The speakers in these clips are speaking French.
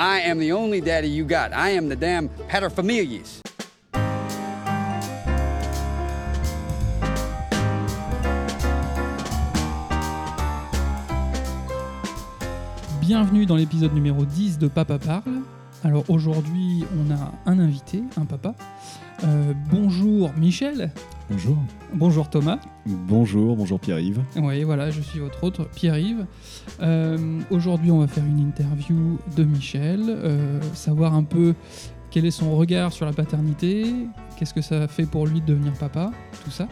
I am the only daddy you got. I am the damn paterfamilias. Bienvenue dans l'épisode numéro 10 de Papa Parle. Alors aujourd'hui, on a un invité, un papa. Euh, bonjour Michel. Bonjour. Bonjour Thomas. Bonjour, bonjour Pierre-Yves. Oui, voilà, je suis votre autre, Pierre-Yves. Euh, aujourd'hui, on va faire une interview de Michel, euh, savoir un peu quel est son regard sur la paternité, qu'est-ce que ça fait pour lui de devenir papa, tout ça.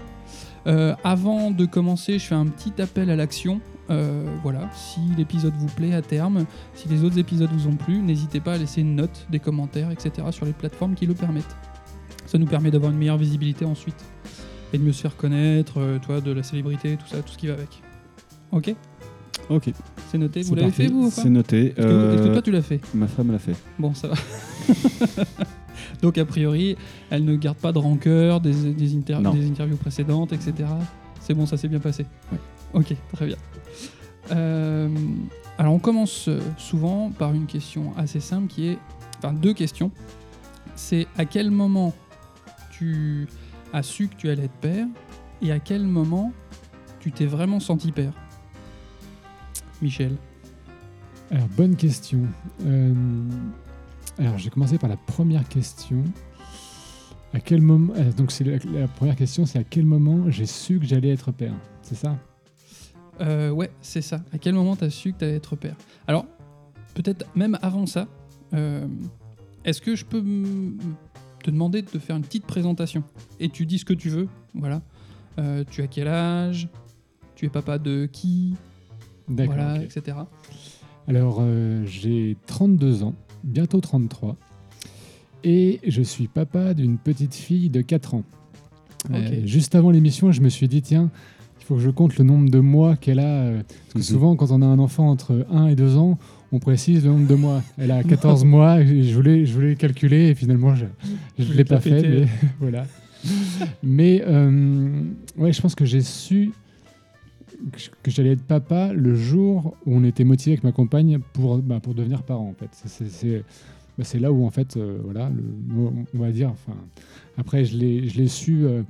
Euh, avant de commencer, je fais un petit appel à l'action. Euh, voilà, si l'épisode vous plaît à terme, si les autres épisodes vous ont plu, n'hésitez pas à laisser une note, des commentaires, etc. sur les plateformes qui le permettent. Ça nous permet d'avoir une meilleure visibilité ensuite et de mieux se faire connaître, euh, toi, de la célébrité, tout ça, tout ce qui va avec. Ok, Ok, c'est noté. Vous l'avez fait vous ou pas? C'est noté. Est-ce que, est-ce que Euh, toi tu l'as fait? Ma femme l'a fait. Bon, ça va. Donc a priori, elle ne garde pas de rancœur des, des, inter- Non. des interviews précédentes, etc. C'est bon, ça s'est bien passé. Ouais. Ok, très bien. Euh, alors on commence euh, souvent par une question assez simple qui est, enfin deux questions. C'est à quel moment tu as su que tu allais être père et à quel moment tu t'es vraiment senti père? Michel. Alors, bonne question. Euh, alors, j'ai commencé par la première question. À quel moment. euh, donc, c'est la, la première question, c'est à quel moment j'ai su que j'allais être père? C'est ça? Euh, ouais, c'est ça. À quel moment t'as su que t'allais être père? Alors, peut-être même avant ça, euh, est-ce que je peux te demander de te faire une petite présentation Et tu dis ce que tu veux, voilà. Euh, tu as quel âge? Tu es papa de qui? D'accord. Voilà, ok. etc. Alors, euh, j'ai 32 ans, bientôt 33. Et je suis papa d'une petite fille de 4 ans. Euh, juste avant l'émission, je me suis dit, tiens, faut que je compte le nombre de mois qu'elle a. euh, Parce que Mhm. souvent, quand on a un enfant entre 1 et 2 ans, on précise le nombre de mois. Elle a 14 mois, et je voulais, je voulais calculer, et finalement, je ne l'ai pas fait. Mais, voilà. mais euh, ouais, je pense que j'ai su que j'allais être papa le jour où on était motivé avec ma compagne pour, bah, pour devenir parent en fait. C'est- C'est c'est- bah, c'est là où en fait, euh, voilà, le, on- va dire, enfin, après je l'ai je l'ai su euh,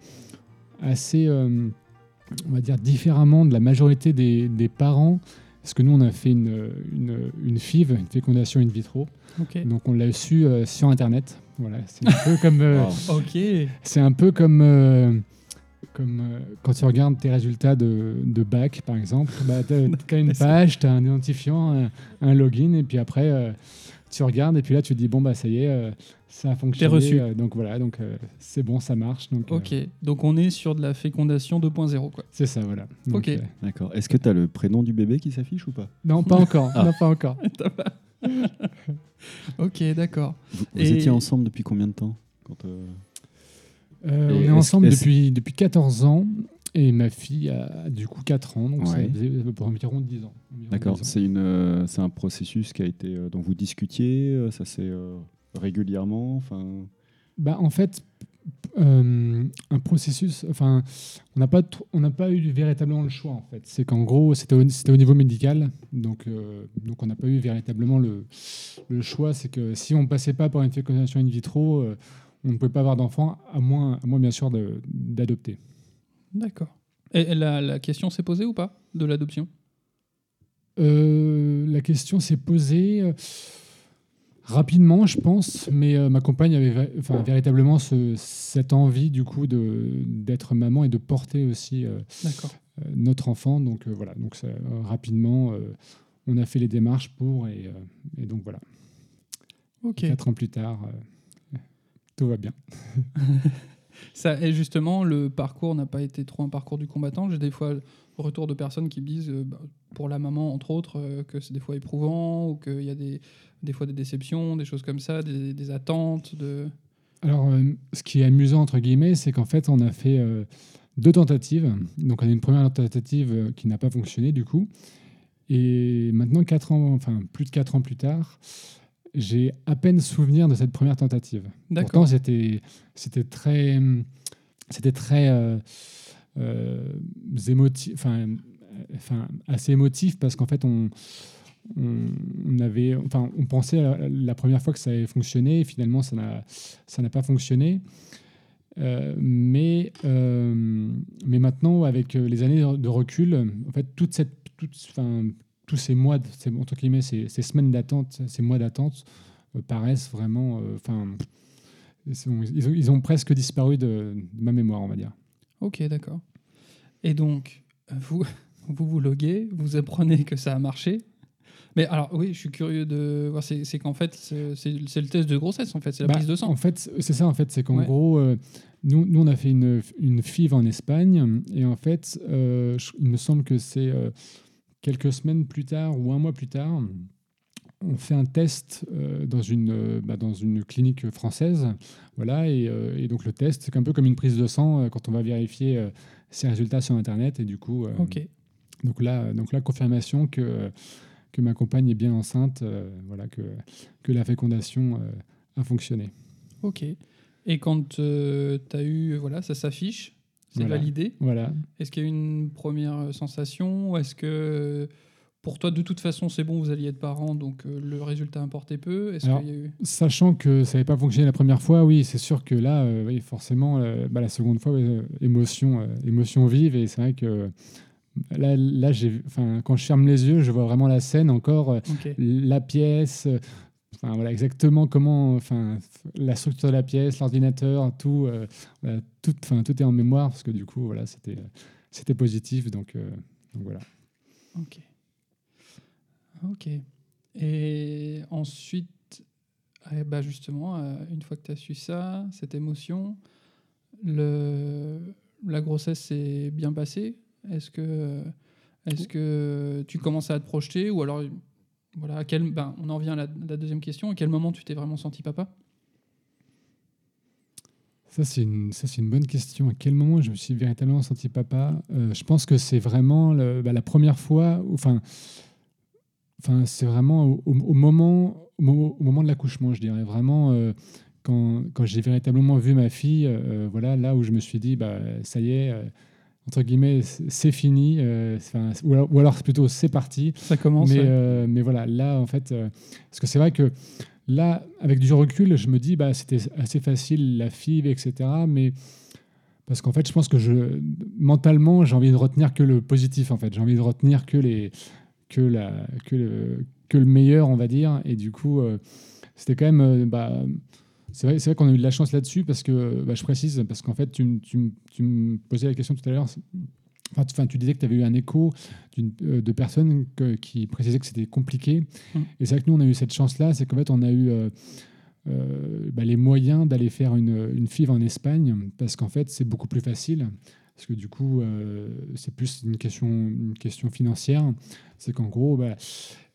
assez, euh, on va dire, différemment de la majorité des, des parents. Parce que nous, on a fait une, une, une FIV, une fécondation in vitro. Donc, on l'a su euh, sur Internet. Voilà, c'est un peu comme, euh, Wow. C'est un peu comme, euh, comme euh, quand tu regardes tes résultats de, de bac, par exemple. Bah, tu as, une page, tu as un identifiant, un, un login, et puis après, euh, tu regardes, et puis là, tu te dis, bon, bah, ça y est, euh, ça a fonctionné. reçu. euh, donc voilà, donc euh, c'est bon, ça marche. Donc, euh, Ok. Donc on est sur de la fécondation 2.0, quoi. c'est ça, voilà. Donc, Ok. euh, D'accord. Est-ce que tu as le prénom du bébé qui s'affiche ou pas? Non, pas encore. Ah. Non, pas encore. ok, d'accord. Vous, vous Et- étiez ensemble depuis combien de temps? Quand, euh, Euh, on est ensemble depuis, depuis 14 ans. Et ma fille a du coup 4 ans, donc ça Ouais. faisait environ 10 ans. D'accord. 10 ans. C'est une, euh, c'est un processus qui a été euh, dont vous discutiez. euh, ça c'est régulièrement. Enfin. Bah, en fait, euh, un processus. Enfin, on n'a pas, on n'a pas eu véritablement le choix en fait. C'est qu'en gros, c'était au, niveau médical, donc euh, donc on n'a pas eu véritablement le, le choix. C'est que si on passait pas par une fécondation in vitro, euh, on ne pouvait pas avoir d'enfant, à moins, à moins bien sûr de- d'adopter. D'accord. Et la, la question s'est posée ou pas de l'adoption? Euh, la question s'est posée euh, rapidement, je pense, mais euh, ma compagne avait enfin, véritablement ce- cette envie du coup d'être maman et de porter aussi euh, euh, notre enfant. Donc euh, voilà, donc ça, rapidement, on a fait les démarches pour et, et donc voilà. Ok. Quatre ans plus tard, tout va bien. Ça, et justement, le parcours n'a pas été trop un parcours du combattant. J'ai des fois retour de personnes qui me disent, euh, bah, pour la maman entre autres, euh, que c'est des fois éprouvant ou qu'il y a des, des fois des déceptions, des choses comme ça, des, attentes. De... Alors, euh, ce qui est amusant, entre guillemets, c'est qu'en fait, on a fait deux tentatives. Donc, on a une première tentative qui n'a pas fonctionné, du coup. Et maintenant, quatre ans, enfin, plus de quatre ans plus tard, j'ai à peine souvenir de cette première tentative. Pourtant, c'était, très, c'était très euh, euh, émotif, enfin, enfin, assez émotif parce qu'en fait, on, on, avait, enfin, on pensait la, première fois que ça avait fonctionné, et finalement ça n'a, ça n'a pas fonctionné. Euh, mais, mais maintenant, avec les années de recul, en fait, toute cette, toute, enfin, tous ces mois, ces, entre guillemets, ces, ces semaines d'attente, ces mois d'attente euh, paraissent vraiment, euh, enfin, ils, ont, ils presque disparu de, de ma mémoire, on va dire. Ok, d'accord. Et donc, vous, vous vous loguez, vous apprenez que ça a marché. Mais alors, oui, je suis curieux de voir, c'est qu'en fait, c'est le test de grossesse, en fait, c'est la Bah, prise de sang. En fait, c'est ça, en fait, c'est qu'en Ouais. gros, euh, nous, nous, on a fait une, une FIV en Espagne, et en fait, euh, je- il me semble que c'est euh, quelques semaines plus tard ou un mois plus tard, on fait un test euh, dans, une, euh, bah, dans une clinique française, voilà, et, euh, et donc le test, c'est un peu comme une prise de sang quand on va vérifier ses résultats sur Internet, et du coup, euh, Ok. donc là, donc là, confirmation que, que ma compagne est bien enceinte, voilà, que, que la fécondation a fonctionné. Ok. Et quand tu as eu, voilà, ça s'affiche, c'est Voilà. validé. Voilà. Est-ce qu'il y a eu une première sensation ou Est-ce que pour toi, de toute façon, c'est bon, vous alliez être parents, donc euh, le résultat importait peu? Est-ce Alors, qu'il y a eu... Sachant que ça n'avait pas fonctionné la première fois, oui, c'est sûr que là, euh, oui, forcément, euh, bah, la seconde fois, euh, émotion, euh, émotion vive. Et c'est vrai que là, là j'ai, enfin, quand je ferme les yeux, je vois vraiment la scène encore, euh, la pièce, euh, enfin, voilà, exactement comment, enfin, la structure de la pièce, l'ordinateur, tout, euh, voilà, tout, enfin, tout est en mémoire parce que du coup, voilà, c'était, euh, c'était positif. Donc, euh, donc voilà. Ok. Ok. Et ensuite, eh ben justement, euh, une fois que tu as su ça, cette émotion, le, la grossesse s'est bien passée? Est-ce que, est que tu commences à te projeter Ou alors, voilà, à quel, ben, on en vient à la, deuxième question. À quel moment tu t'es vraiment senti papa? Ça, c'est une, ça, c'est une bonne question. À quel moment je me suis véritablement senti papa? Euh, Je pense que c'est vraiment bah, la première fois, enfin, enfin c'est vraiment au, moment, au, mo- au moment de l'accouchement, je dirais. Vraiment, euh, quand, quand j'ai véritablement vu ma fille, euh, voilà, là où je me suis dit, bah, ça y est, entre guillemets, c'est fini. euh, ou, alors, ou alors c'est plutôt c'est parti. Ça commence Mais, ouais. euh, mais voilà, là, en fait, euh, parce que c'est vrai que là, avec du recul, je me dis, bah, c'était assez facile, la FIV, etc. Mais parce qu'en fait, je pense que je, mentalement, j'ai envie de retenir que le positif, en fait. J'ai envie de retenir que, les, que, la, que, le, que le meilleur, on va dire. Et du coup, c'était quand même. bah, c'est vrai, vrai qu'on a eu de la chance là-dessus parce que, bah, je précise, parce qu'en fait, tu, me posais la question tout à l'heure. Enfin, tu- enfin, tu disais que tu avais eu un écho euh, de personnes que- qui précisaient que c'était compliqué. Mm. Et c'est vrai que nous, on a eu cette chance-là, c'est qu'en fait, on a eu euh, euh, bah, les moyens d'aller faire une, une FIV en Espagne, parce qu'en fait, c'est beaucoup plus facile. Parce que du coup, euh, c'est plus une question, une question financière. C'est qu'en gros, bah,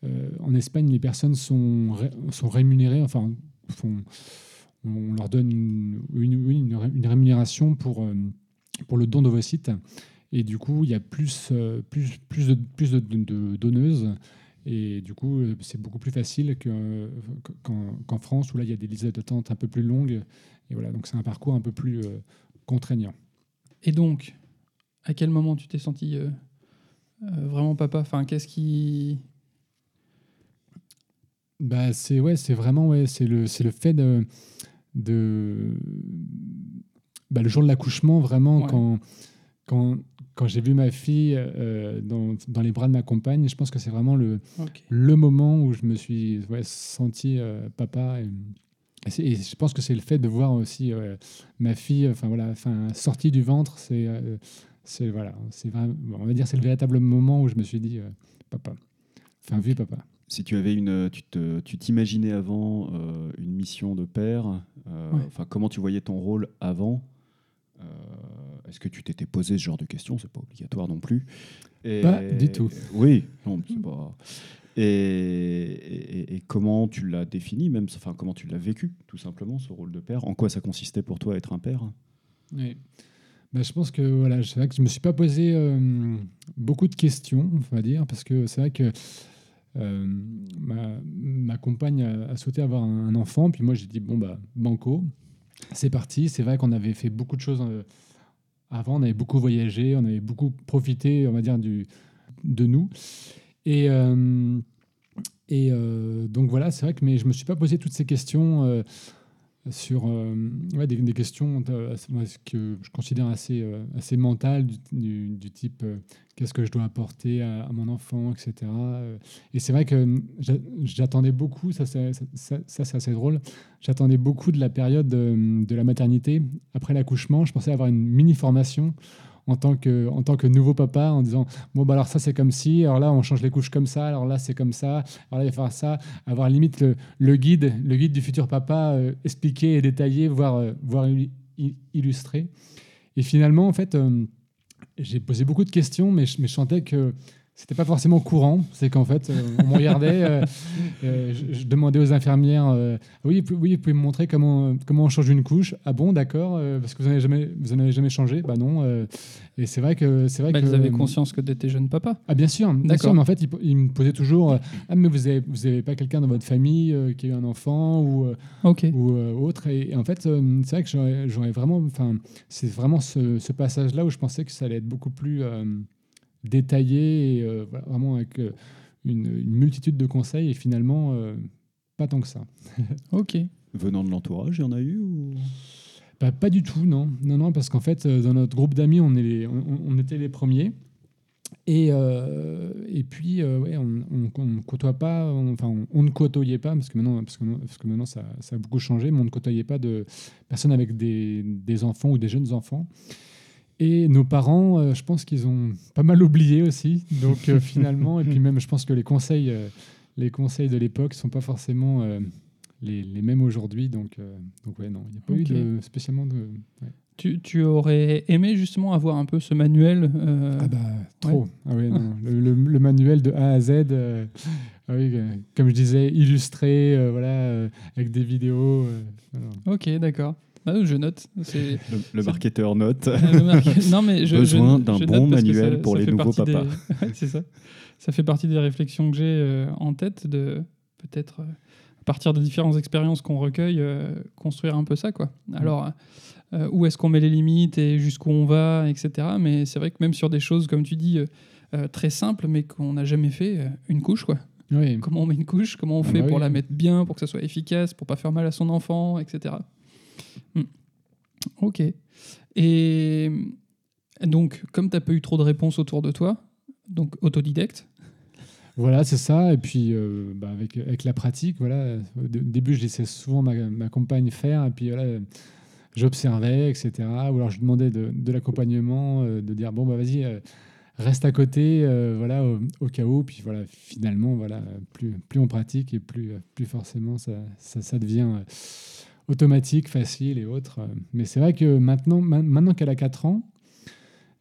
euh, en Espagne, les personnes sont, ré- sont rémunérées, enfin, font- on leur donne une, rémunération pour, euh, pour le don d'ovocytes. Et du coup, il y a plus, euh, plus, plus, de, plus de, donneuses. Et du coup, euh, c'est beaucoup plus facile que- qu'en France, où là, il y a des listes d'attente un peu plus longues. Et voilà, donc c'est un parcours un peu plus euh, contraignant. Et donc, à quel moment tu t'es senti euh, euh, vraiment papa? Enfin, qu'est-ce qui. Bah, c'est ouais, c'est vraiment ouais, c'est le, c'est le fait de, de bah, le jour de l'accouchement, vraiment, Ouais. quand, quand, quand j'ai vu ma fille euh, dans, dans les bras de ma compagne, je pense que c'est vraiment le, le moment où je me suis ouais, senti euh, papa. Et, je pense que c'est le fait de voir aussi euh, ma fille, enfin voilà, enfin sortie du ventre, c'est, c'est voilà, c'est on va dire, c'est le véritable moment où je me suis dit papa, enfin vu papa. Si tu avais une, tu te, tu t'imaginais avant euh, une mission de père, euh, Ouais. enfin comment tu voyais ton rôle avant Euh, Est-ce que tu t'étais posé ce genre de questions? C'est pas obligatoire non plus. Et- Pas du tout. Oui, non, mais c'est pas. Et, et- comment tu l'as défini, même, enfin comment tu l'as vécu, tout simplement, ce rôle de père? En quoi ça consistait pour toi être un père? Oui. Bah, je pense que voilà, c'est vrai que je me suis pas posé beaucoup de questions, on va dire, parce que c'est vrai que euh, ma, compagne a, souhaité avoir un, enfant, puis moi j'ai dit bon bah banco, c'est parti. C'est vrai qu'on avait fait beaucoup de choses euh, avant, on avait beaucoup voyagé, on avait beaucoup profité, on va dire de nous. Et, euh, Et donc voilà, c'est vrai que mais je me suis pas posé toutes ces questions sur euh, des, questions euh, que je considère assez, euh, assez mentales, du, type qu'est-ce que je dois apporter à, mon enfant, etc. Et c'est vrai que j'a- j'attendais beaucoup, ça c'est ça, assez drôle, j'attendais beaucoup de la période de, de la maternité. Après l'accouchement, je pensais avoir une mini-formation en tant que, en tant que nouveau papa en disant bon bah alors ça c'est comme si alors là on change les couches comme ça alors là c'est comme ça alors là il va faire ça. Avoir limite le, guide le guide du futur papa euh, expliqué et détaillé voire euh, voire il- il- illustré. Et finalement en fait euh, j'ai posé beaucoup de questions mais je, mais je sentais que c'était pas forcément courant c'est qu'en fait euh, on me regardait euh, euh, je, je demandais aux infirmières oui, oui, vous pouvez me montrer comment, comment on change une couche. Ah bon, d'accord, parce que vous n'en avez jamais, vous avez jamais changé. Bah non. et c'est vrai que c'est vrai Bah, que Elles avaient conscience que tu étais jeune papa. Ah bien sûr, bien D'accord. sûr, mais en fait, il, po- il me posait toujours ah mais vous avez vous avez pas quelqu'un dans votre famille qui a eu un enfant ou euh, Ok. ou autre? Et, et en fait, c'est vrai que j'aurais vraiment, c'est vraiment ce, ce passage-là où je pensais que ça allait être beaucoup plus détaillé et euh, voilà, vraiment avec euh, une, une multitude de conseils et finalement euh, pas tant que ça. Ok. Venant de l'entourage, il y en a eu ou... Bah, pas du tout, non. Non, non, parce qu'en fait, dans notre groupe d'amis, on, est les- on, on était les premiers. Et, euh, et puis, euh, ouais, on on- on ne côtoie pas, on- enfin, on, on ne côtoyait pas, parce que maintenant, parce que, parce que maintenant ça, ça a beaucoup changé, mais on ne côtoyait pas de personnes avec des, des enfants ou des jeunes enfants. Et nos parents, euh, je pense qu'ils ont pas mal oublié aussi. Donc euh, finalement, et puis même, je pense que les conseils, euh, les conseils de l'époque sont pas forcément les, les mêmes aujourd'hui. Donc, donc ouais, non, il n'y a pas Ok. eu de, spécialement de. ouais. Tu, tu aurais aimé justement avoir un peu ce manuel Ah bah trop. Ah ouais, non, le, le- le manuel de A à Z. ah oui, comme je disais, illustré, voilà, avec des vidéos. Ok, d'accord. Bah, je note. Le, marketeur note. Le marque- non, mais je, Besoin je- d'un bon manuel ça- pour ça les nouveaux des- papas. Ouais, c'est ça. Ça fait partie des réflexions que j'ai euh, en tête de peut-être, euh, à partir des différentes expériences qu'on recueille, euh, construire un peu ça. Quoi. Alors, euh, où est-ce qu'on met les limites et jusqu'où on va, etc. Mais c'est vrai que même sur des choses, comme tu dis, très simples, mais qu'on n'a jamais fait, une couche, quoi. Oui. Comment on met une couche, comment on Ah fait bah pour oui. la mettre bien, pour que ça soit efficace, pour pas faire mal à son enfant, etc. Hmm. Ok. Et donc, comme tu n'as pas eu trop de réponses autour de toi, donc autodidacte, Voilà, c'est ça. Et puis, euh, bah, avec, avec la pratique, voilà. Au dé- au début, je laissais souvent ma, ma compagne faire. Et puis, voilà, j'observais, etc. Ou alors, je demandais de, de l'accompagnement, euh, de dire bon, bah, vas-y, euh, reste à côté, voilà, au, cas où. Puis, voilà, finalement, voilà, plus, plus on pratique et plus, plus forcément, ça, ça, devient automatique, facile et autres. Mais c'est vrai que maintenant, ma- maintenant qu'elle a 4 ans,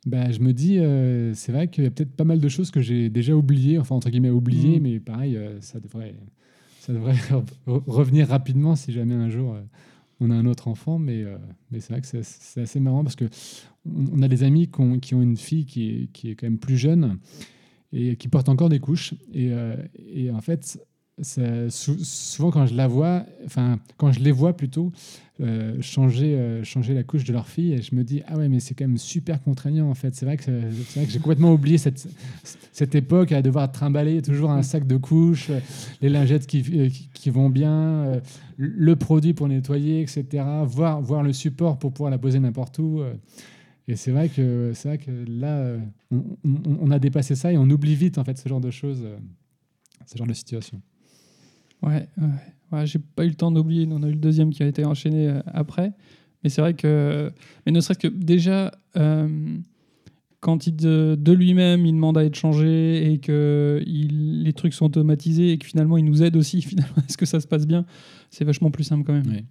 bah, je me dis, euh, c'est vrai qu'il y a peut-être pas mal de choses que j'ai déjà oubliées, enfin entre guillemets oubliées, Mm. mais pareil, euh, ça devrait, ça devrait re- revenir rapidement si jamais un jour euh, on a un autre enfant. Mais, mais c'est vrai que c'est assez marrant parce que on a des amis qui ont, qui ont une fille qui est, qui est quand même plus jeune et qui porte encore des couches. Et, et en fait, souvent quand je la vois, enfin quand je les vois plutôt, euh, changer, euh, changer la couche de leur fille, je me dis ah ouais mais c'est quand même super contraignant en fait. C'est vrai que j'ai complètement oublié cette, cette époque à devoir trimballer toujours un sac de couches, les lingettes qui, euh, qui, vont bien, le produit pour nettoyer, etc. Voir, voir le support pour pouvoir la poser n'importe où. Et c'est vrai que c'est vrai que là, on, on- a dépassé ça et on oublie vite en fait ce genre de choses, ce genre de situation. Ouais, ouais, ouais, j'ai pas eu le temps d'oublier. On a eu le deuxième qui a été enchaîné euh, après. Mais c'est vrai que. Mais ne serait-ce que déjà, euh, quand il de, de lui-même, il demande à être changé et que il, les trucs sont automatisés et que finalement, il nous aide aussi, finalement, est-ce que ça se passe bien C'est vachement plus simple quand même.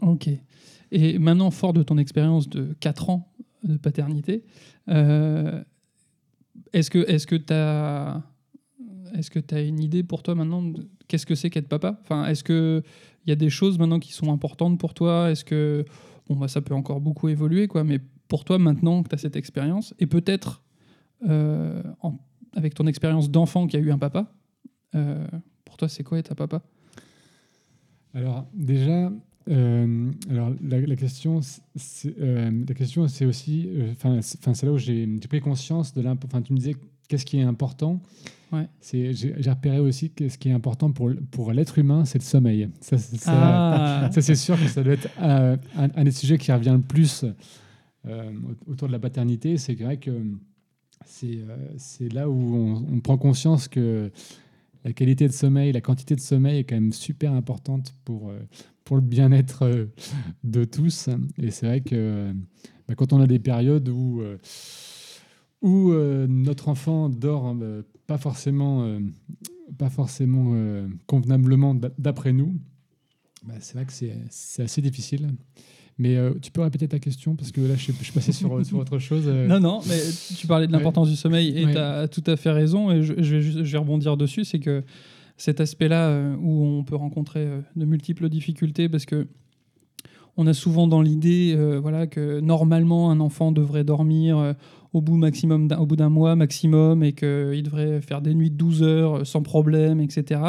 Ok. Et maintenant, fort de ton expérience de 4 ans de paternité, euh, est-ce que tu as est-ce que tu as une idée pour toi maintenant de qu'est-ce que c'est qu'être papa? Enfin, est-ce que il y a des choses maintenant qui sont importantes pour toi? Est-ce que bon bah ça peut encore beaucoup évoluer quoi, mais pour toi maintenant que tu as cette expérience et peut-être euh, avec ton expérience d'enfant qui a eu un papa, euh, pour toi c'est quoi être un papa? Alors déjà, euh, alors la, question, c'est la question, c'est aussi, enfin, c'est là où j'ai pris conscience de l'imp- Enfin, tu me disais qu'est-ce qui est important Ouais. C'est, j'ai, repéré aussi que ce qui est important pour, pour l'être humain, c'est le sommeil. Ça, c'est, ça- Ah, ça, c'est sûr que ça doit être euh, un, un des sujets qui revient le plus euh, autour de la paternité. C'est vrai que c'est, euh, c'est là où on, on prend conscience que la qualité de sommeil, la quantité de sommeil est quand même super importante pour, pour le bien-être de tous. Et c'est vrai que bah, quand on a des périodes où, euh, où euh, notre enfant dort euh, pas forcément, euh, pas forcément convenablement d'a- d'après nous, bah, c'est vrai que c'est assez difficile. Mais tu peux répéter ta question parce que là, je suis, je suis passé sur, sur autre chose. Non, non, mais tu parlais de Ouais. l'importance du sommeil et Ouais. tu as tout à fait raison. Et je, je vais, je vais rebondir dessus c'est que cet aspect-là où on peut rencontrer de multiples difficultés parce que on a souvent dans l'idée euh, voilà, que normalement un enfant devrait dormir euh, au, bout maximum au bout d'un mois maximum et qu'il devrait faire des nuits de 12 heures euh, sans problème, etc.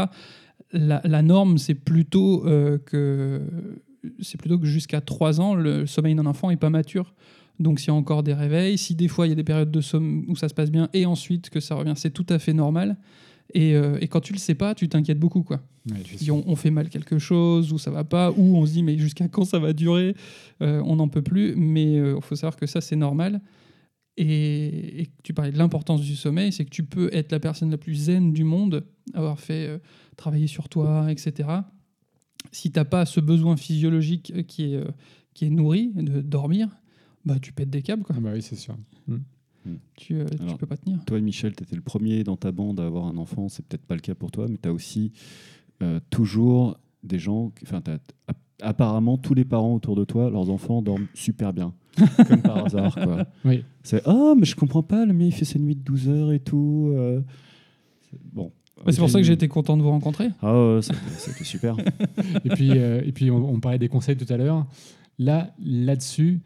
La, norme, c'est plutôt, que, c'est plutôt que jusqu'à 3 ans, le sommeil d'un enfant n'est pas mature. Donc s'il y a encore des réveils, si des fois il y a des périodes de somme où ça se passe bien et ensuite que ça revient, c'est tout à fait normal. Et, euh, et quand tu le sais pas, tu t'inquiètes beaucoup. quoi. Ouais, on, on fait mal quelque chose ou ça va pas, ou on se dit mais jusqu'à quand ça va durer Euh, On n'en peut plus. Mais il faut savoir que ça c'est normal. Et, et tu parlais de l'importance du sommeil, c'est que tu peux être la personne la plus zen du monde, avoir fait euh, travailler sur toi, etc. Si t'as pas ce besoin physiologique euh, qui est, euh, qui est nourri de dormir, bah tu pètes des câbles quoi. Ah bah oui, c'est sûr. Tu, euh, tu Alors, peux pas tenir. Toi, Michel, tu étais le premier dans ta bande à avoir un enfant. C'est peut-être pas le cas pour toi, mais tu as aussi euh, toujours des gens. Enfin, apparemment, tous les parents autour de toi, leurs enfants dorment super bien. comme par hasard, quoi. Oui. C'est Ah, mais je comprends pas, le mien, il fait ses nuits de 12 heures et tout. euh. C'est- Bon. Ouais, c'est pour ça que j'ai été content de vous rencontrer. Ah, ouais, c'était c'était super. et puis, euh, et puis on, on parlait des conseils tout à l'heure. Là, là-dessus,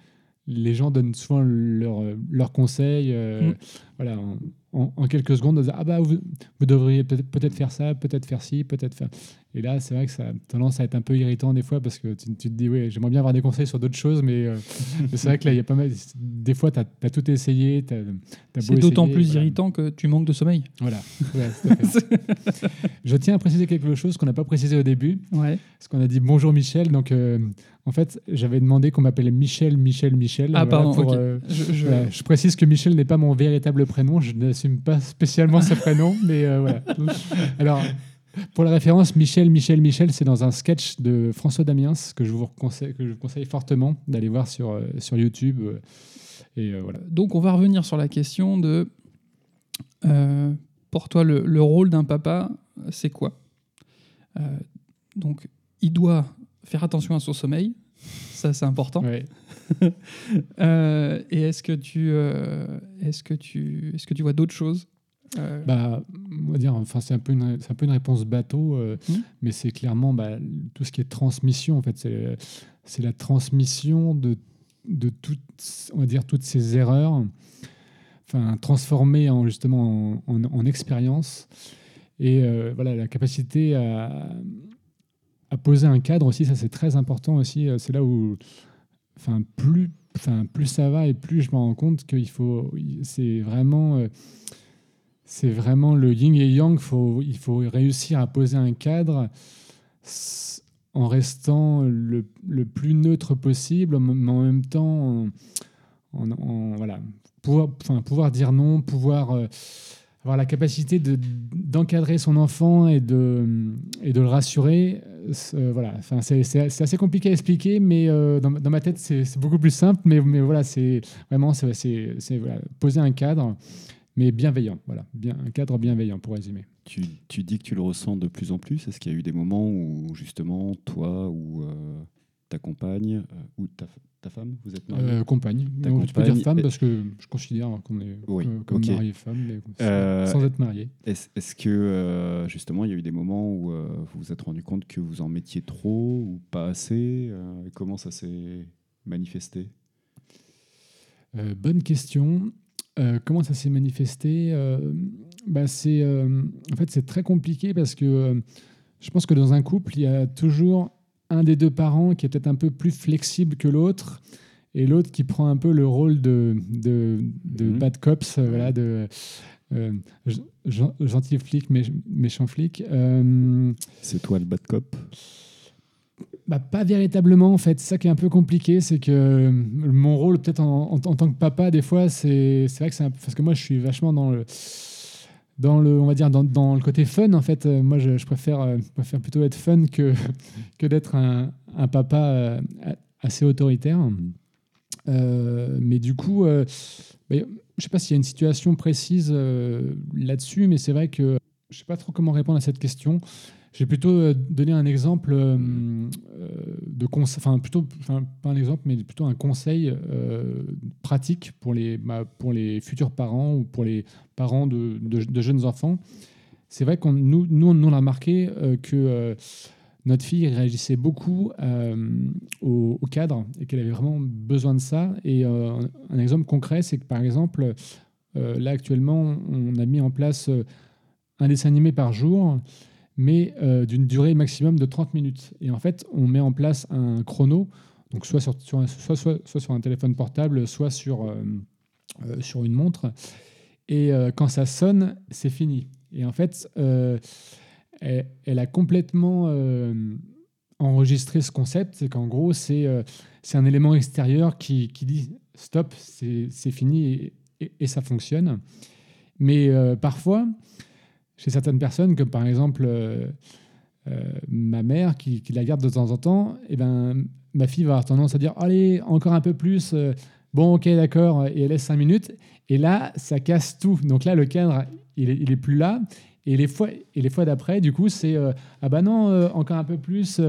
les gens donnent souvent leurs leurs conseils. euh, Mm. Voilà, en, en- en quelques secondes, on dit, ah bah vous, vous devriez peut-être peut-être faire ça, peut-être faire ci, peut-être faire. Et là, c'est vrai que ça a tendance à être un peu irritant des fois parce que tu, tu te dis, oui, j'aimerais bien avoir des conseils sur d'autres choses, mais, euh, c'est vrai que là, il y a pas mal. Des fois, tu as, tout essayé. C'est d'autant plus voilà. irritant que tu manques de sommeil. Voilà. Ouais. Je tiens à préciser quelque chose qu'on n'a pas précisé au début. Ouais. Parce qu'on a dit bonjour Michel, donc euh, en fait j'avais demandé qu'on m'appelle Michel, Michel, Michel. Ah, Voilà, pardon, pour, euh, Je, je- voilà. Je précise que Michel n'est pas mon véritable prénom, je n'assume pas spécialement ce prénom, mais euh, voilà. Alors, pour la référence, Michel, Michel, Michel, c'est dans un sketch de François Damiens que je vous conseille, que je vous conseille fortement d'aller voir sur, euh, sur YouTube. euh, et euh, voilà. Donc on va revenir sur la question de euh, pour toi le, le rôle d'un papa, c'est quoi? Euh, Donc il doit faire attention à son sommeil, ça c'est important. Ouais. Euh, et est-ce que tu euh, est-ce que tu est-ce que tu vois d'autres choses? Euh, Bah, on va dire, enfin, c'est un peu une, un peu une réponse bateau, euh, Mhm. mais c'est clairement bah, tout ce qui est transmission. En fait, c'est, la transmission de, de toutes, on va dire, toutes ces erreurs, enfin, transformées en justement en, en- en expérience. Et euh, voilà, la capacité à, à poser un cadre aussi, ça c'est très important aussi. C'est là où, enfin, plus, enfin, plus ça va et plus je me rends compte qu'il faut, c'est vraiment c'est vraiment le yin et yang. Faut, il faut réussir à poser un cadre en restant le, le plus neutre possible, mais en même temps, voilà, pouvoir, enfin, pouvoir dire non, pouvoir euh, avoir la capacité de- d'encadrer son enfant et de, et de le rassurer. Euh, voilà, enfin, c'est assez compliqué à expliquer, mais euh, dans, ma tête, c'est beaucoup plus simple. Mais, mais voilà, c'est vraiment c'est, voilà, poser un cadre mais bienveillant. Voilà, bien, un cadre bienveillant pour résumer. Tu, tu dis que tu le ressens de plus en plus. Est-ce qu'il y a eu des moments où, justement, toi ou euh, ta compagne euh, ou ta, ta femme, vous êtes mariés Euh, compagne. Ta Non, tu peux dire compagne femme est- parce que je considère qu'on est Oui, euh, comme ok. mari et femme, mais Euh, sans être marié. Est-ce est-ce que, justement, il y a eu des moments où vous vous êtes rendu compte que vous en mettiez trop ou pas assez Comment ça s'est manifesté? Bonne question. Euh, comment ça s'est manifesté Euh, bah, c'est, euh, En fait, c'est très compliqué parce que euh, je pense que dans un couple, il y a toujours un des deux parents qui est peut-être un peu plus flexible que l'autre et l'autre qui prend un peu le rôle de, de, de Mhm. bad cops, euh, voilà, de, euh, gen- gen- gentil flic, mé- méchant flic. Euh, C'est toi le bad cop? Bah, pas véritablement en fait. Ça qui est un peu compliqué, c'est que euh, mon rôle peut-être en, en- tant que papa, des fois, c'est vrai que c'est parce que moi je suis vachement dans le dans le on va dire dans, dans le côté fun en fait. Euh, moi je, préfère euh, préfère plutôt être fun que que d'être un, un papa assez autoritaire. Mais du coup, bah, je sais pas s'il y a une situation précise là-dessus, mais c'est vrai que je sais pas trop comment répondre à cette question. J'ai plutôt euh, donné un exemple euh, euh, de conseil, enfin plutôt, pas un exemple, mais plutôt un conseil pratique pour les, bah, pour les futurs parents ou pour les parents de, jeunes enfants. C'est vrai qu'on nous, nous, on a remarqué que notre fille réagissait beaucoup au, au cadre et qu'elle avait vraiment besoin de ça. Et un exemple concret, c'est que par exemple, là actuellement, on a mis en place un dessin animé par jour mais euh, d'une durée maximum de 30 minutes. Et en fait, on met en place un chrono, donc soit sur, un, soit, soit, téléphone portable, soit sur, euh, euh, sur une montre. Et quand ça sonne, c'est fini. Et en fait, elle, a complètement enregistré ce concept, c'est qu'en gros, c'est c'est un élément extérieur qui, qui dit stop, c'est fini et, ça fonctionne. Mais parfois, chez certaines personnes, comme par exemple euh, euh, ma mère qui, la garde de temps en temps, et ben, ma fille va avoir tendance à dire Allez, encore un peu plus, euh, bon, ok, d'accord, et elle laisse cinq minutes. Et là, ça casse tout. Donc là, le cadre, il est, plus là. Et les fois, d'après, du coup, c'est Ah bah non, encore un peu plus.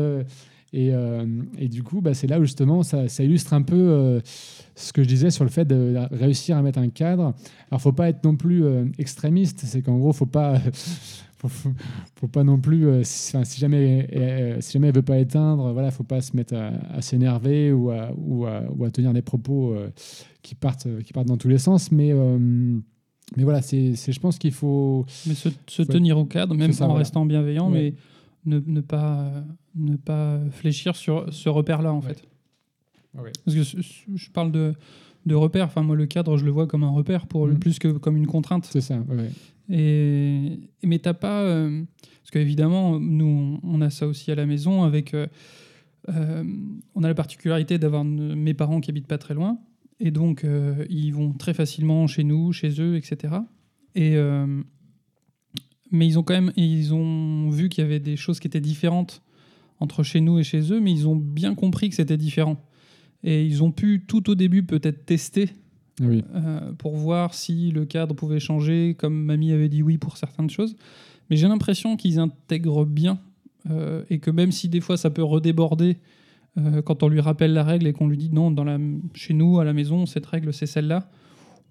Euh, et, et du coup, bah, c'est là où justement ça, ça illustre un peu euh, ce que je disais sur le fait de réussir à mettre un cadre. Alors, faut pas être non plus euh, extrémiste. C'est qu'en gros, faut pas, faut, faut- faut pas non plus. euh, si, enfin, si jamais, euh, si jamais elle veut pas éteindre, voilà, faut pas se mettre à, à s'énerver ou à, ou, à, ou à tenir des propos euh, qui partent, qui partent dans tous les sens. Mais mais voilà, c'est, je pense qu'il faut. Mais se, se Ouais. tenir au cadre, même ça, en voilà. restant bienveillant, Ouais. mais ne, ne pas, ne pas fléchir sur ce repère-là, en Ouais. fait. Parce que je parle de, de repère. Enfin, moi, le cadre, je le vois comme un repère pour, Mm. plus que comme une contrainte. C'est ça. ouais. Et, mais t'as pas. euh, parce qu'évidemment, nous, on a ça aussi à la maison avec. euh, euh, on a la particularité d'avoir mes parents qui habitent pas très loin. Et donc, ils vont très facilement chez nous, chez eux, etc. Et, mais ils ont quand même. Ils ont vu qu'il y avait des choses qui étaient différentes entre chez nous et chez eux, mais ils ont bien compris que c'était différent. Et ils ont pu, tout au début, peut-être tester Oui. euh, pour voir si le cadre pouvait changer, comme mamie avait dit oui pour certaines choses. Mais j'ai l'impression qu'ils intègrent bien euh, et que même si des fois ça peut redéborder euh, quand on lui rappelle la règle et qu'on lui dit non, dans la, chez nous, à la maison, cette règle c'est celle-là,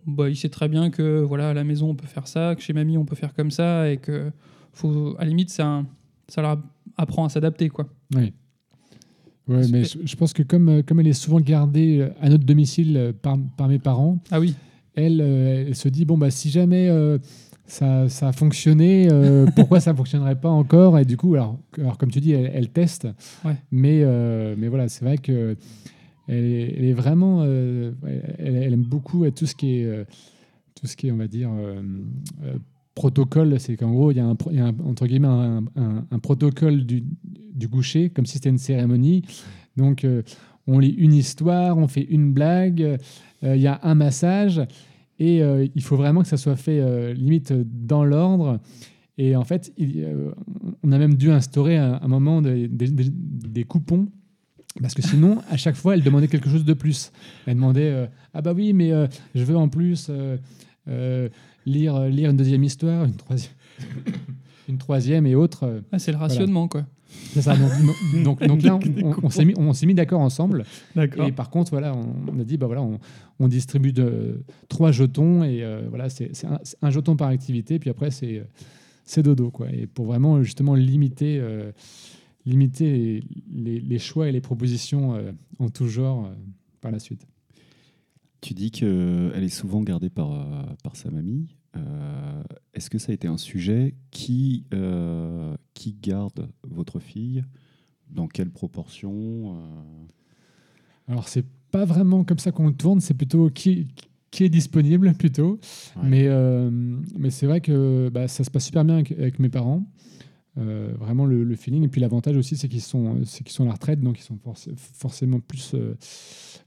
bah, il sait très bien que voilà, à la maison on peut faire ça, que chez mamie on peut faire comme ça et que faut, à la limite ça, ça leur apprend à s'adapter. quoi. Oui. Ouais, mais je, je pense que comme, euh, comme elle est souvent gardée euh, à notre domicile euh, par, par mes parents, Ah oui, elle, elle se dit bon bah si jamais euh, ça, ça a fonctionné, euh, pourquoi ça fonctionnerait pas encore? Et du coup, alors, alors comme tu dis, elle, elle teste. Ouais. Mais euh, mais voilà, c'est vrai que elle est, vraiment, euh, elle, aime beaucoup euh, tout ce qui est euh, tout ce qui est, on va dire. protocole, c'est qu'en gros, il y a, un, entre guillemets un, protocole du, du coucher, comme si c'était une cérémonie. Donc, on lit une histoire, on fait une blague, il y a un massage, et il faut vraiment que ça soit fait limite dans l'ordre. Et en fait, on a même dû instaurer à un moment des- des coupons. Parce que sinon, à chaque fois, elle demandait quelque chose de plus. Elle demandait euh, Ah, bah oui, mais euh, je veux en plus euh, euh, lire, lire une deuxième histoire, une troisième, une troisième et autre. Ah, c'est le rationnement. quoi. c'est ça. Donc, donc, donc là, on, on- on s'est mis, on s'est mis d'accord ensemble. D'accord. Et par contre, voilà, on, a dit, bah voilà, on, on distribue de, trois jetons et euh, voilà, c'est c'est un, jeton par activité. Puis après, c'est c'est dodo, quoi. Et pour vraiment justement limiter, euh, limiter les, les- les choix et les propositions euh, en tout genre euh, par la suite. Tu dis qu'elle est souvent gardée par, euh, par sa mamie. Euh, Est-ce que ça a été un sujet qui, qui garde votre fille? Dans quelle proportion Alors, c'est pas vraiment comme ça qu'on le tourne, c'est plutôt qui, qui est disponible plutôt. Ouais. Mais, mais c'est vrai que bah, ça se passe super bien avec, avec mes parents. Euh, vraiment le, feeling. Et puis l'avantage aussi, c'est qu'ils sont, qu'ils sont à la retraite, donc ils sont forc- forcément plus, euh,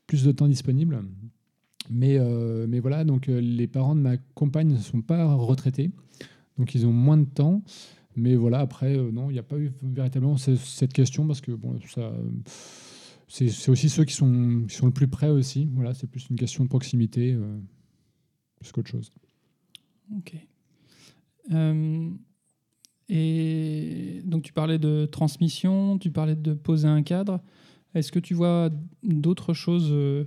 plus de temps disponible. Mais, euh, mais voilà, donc les parents de ma compagne ne sont pas retraités, donc ils ont moins de temps. Mais voilà, après, non, il n'y a pas eu véritablement ce- cette question parce que bon, ça, c'est aussi ceux qui sont, sont le plus près aussi. Voilà, c'est plus une question de proximité plus qu'autre chose. Ok. Et donc tu parlais de transmission, tu parlais de poser un cadre. Est-ce que tu vois d'autres choses euh,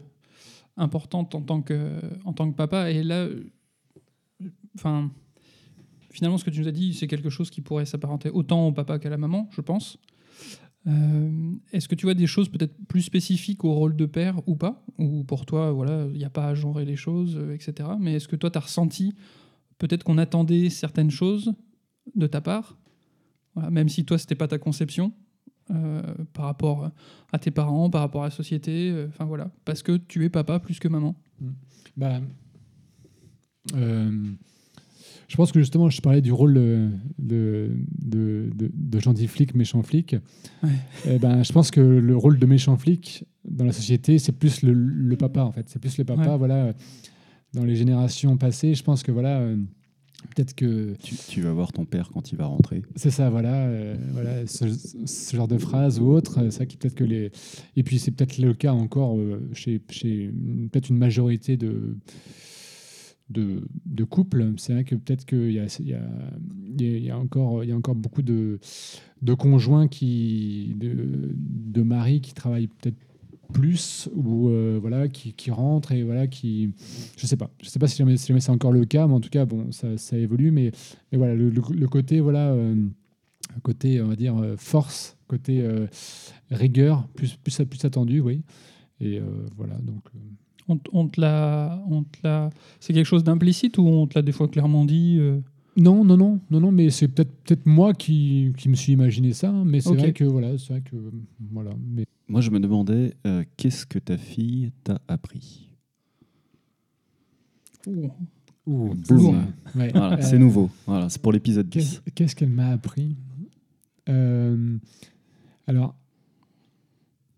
importantes en tant que, en tant que papa? Et là, enfin, finalement, ce que tu nous as dit, c'est quelque chose qui pourrait s'apparenter autant au papa qu'à la maman, je pense. Euh, Est-ce que tu vois des choses peut-être plus spécifiques au rôle de père ou pas? Ou pour toi, voilà, il n'y a pas à genrer les choses, euh, etc. Mais est-ce que toi, tu as ressenti peut-être qu'on attendait certaines choses de ta part, Voilà, même si toi, c'était pas ta conception euh, par rapport à tes parents, par rapport à la société, euh, voilà, parce que tu es papa plus que maman. Bah, euh, je pense que justement, je parlais du rôle de, de, de, gentil flic, méchant flic. Ouais. Eh ben, je pense que le rôle de méchant flic dans la société, c'est plus le, le papa, en fait. C'est plus le papa, Ouais. voilà. Dans les générations passées, je pense que voilà, peut-être que Tu, tu vas voir ton père quand il va rentrer. c'est ça, voilà, euh, voilà ce, ce genre de phrase ou autre. euh, Ça qui peut-être que les et puis c'est peut-être le cas encore euh, chez, chez peut-être une majorité de de, de couples. C'est vrai que peut-être qu'il y a, y, a, y a- encore y a encore beaucoup de de conjoints qui de, de maris qui travaillent peut-être plus ou euh, voilà qui, qui rentrent et voilà qui je sais pas je sais pas si jamais, si jamais c'est encore le cas mais en tout cas bon ça, ça évolue mais mais voilà, le, le- le côté, voilà, euh, côté, on va dire, euh, force, côté euh, rigueur, plus, plus, plus attendu, oui. Et euh, voilà, donc. euh, On, on te l'a, on te l'a, c'est quelque chose d'implicite ou on te l'a des fois clairement dit Non, non, non, non, non, mais c'est peut-être peut-être moi qui, qui me suis imaginé ça, hein, mais c'est vrai que voilà, c'est vrai que voilà, mais Moi, je me demandais euh, qu'est-ce que ta fille t'a appris? Ouh, Ouh, boum. ouais. Voilà, Euh, c'est nouveau. Voilà, c'est pour l'épisode 10. Qu'est-ce qu'elle m'a appris? Euh, Alors,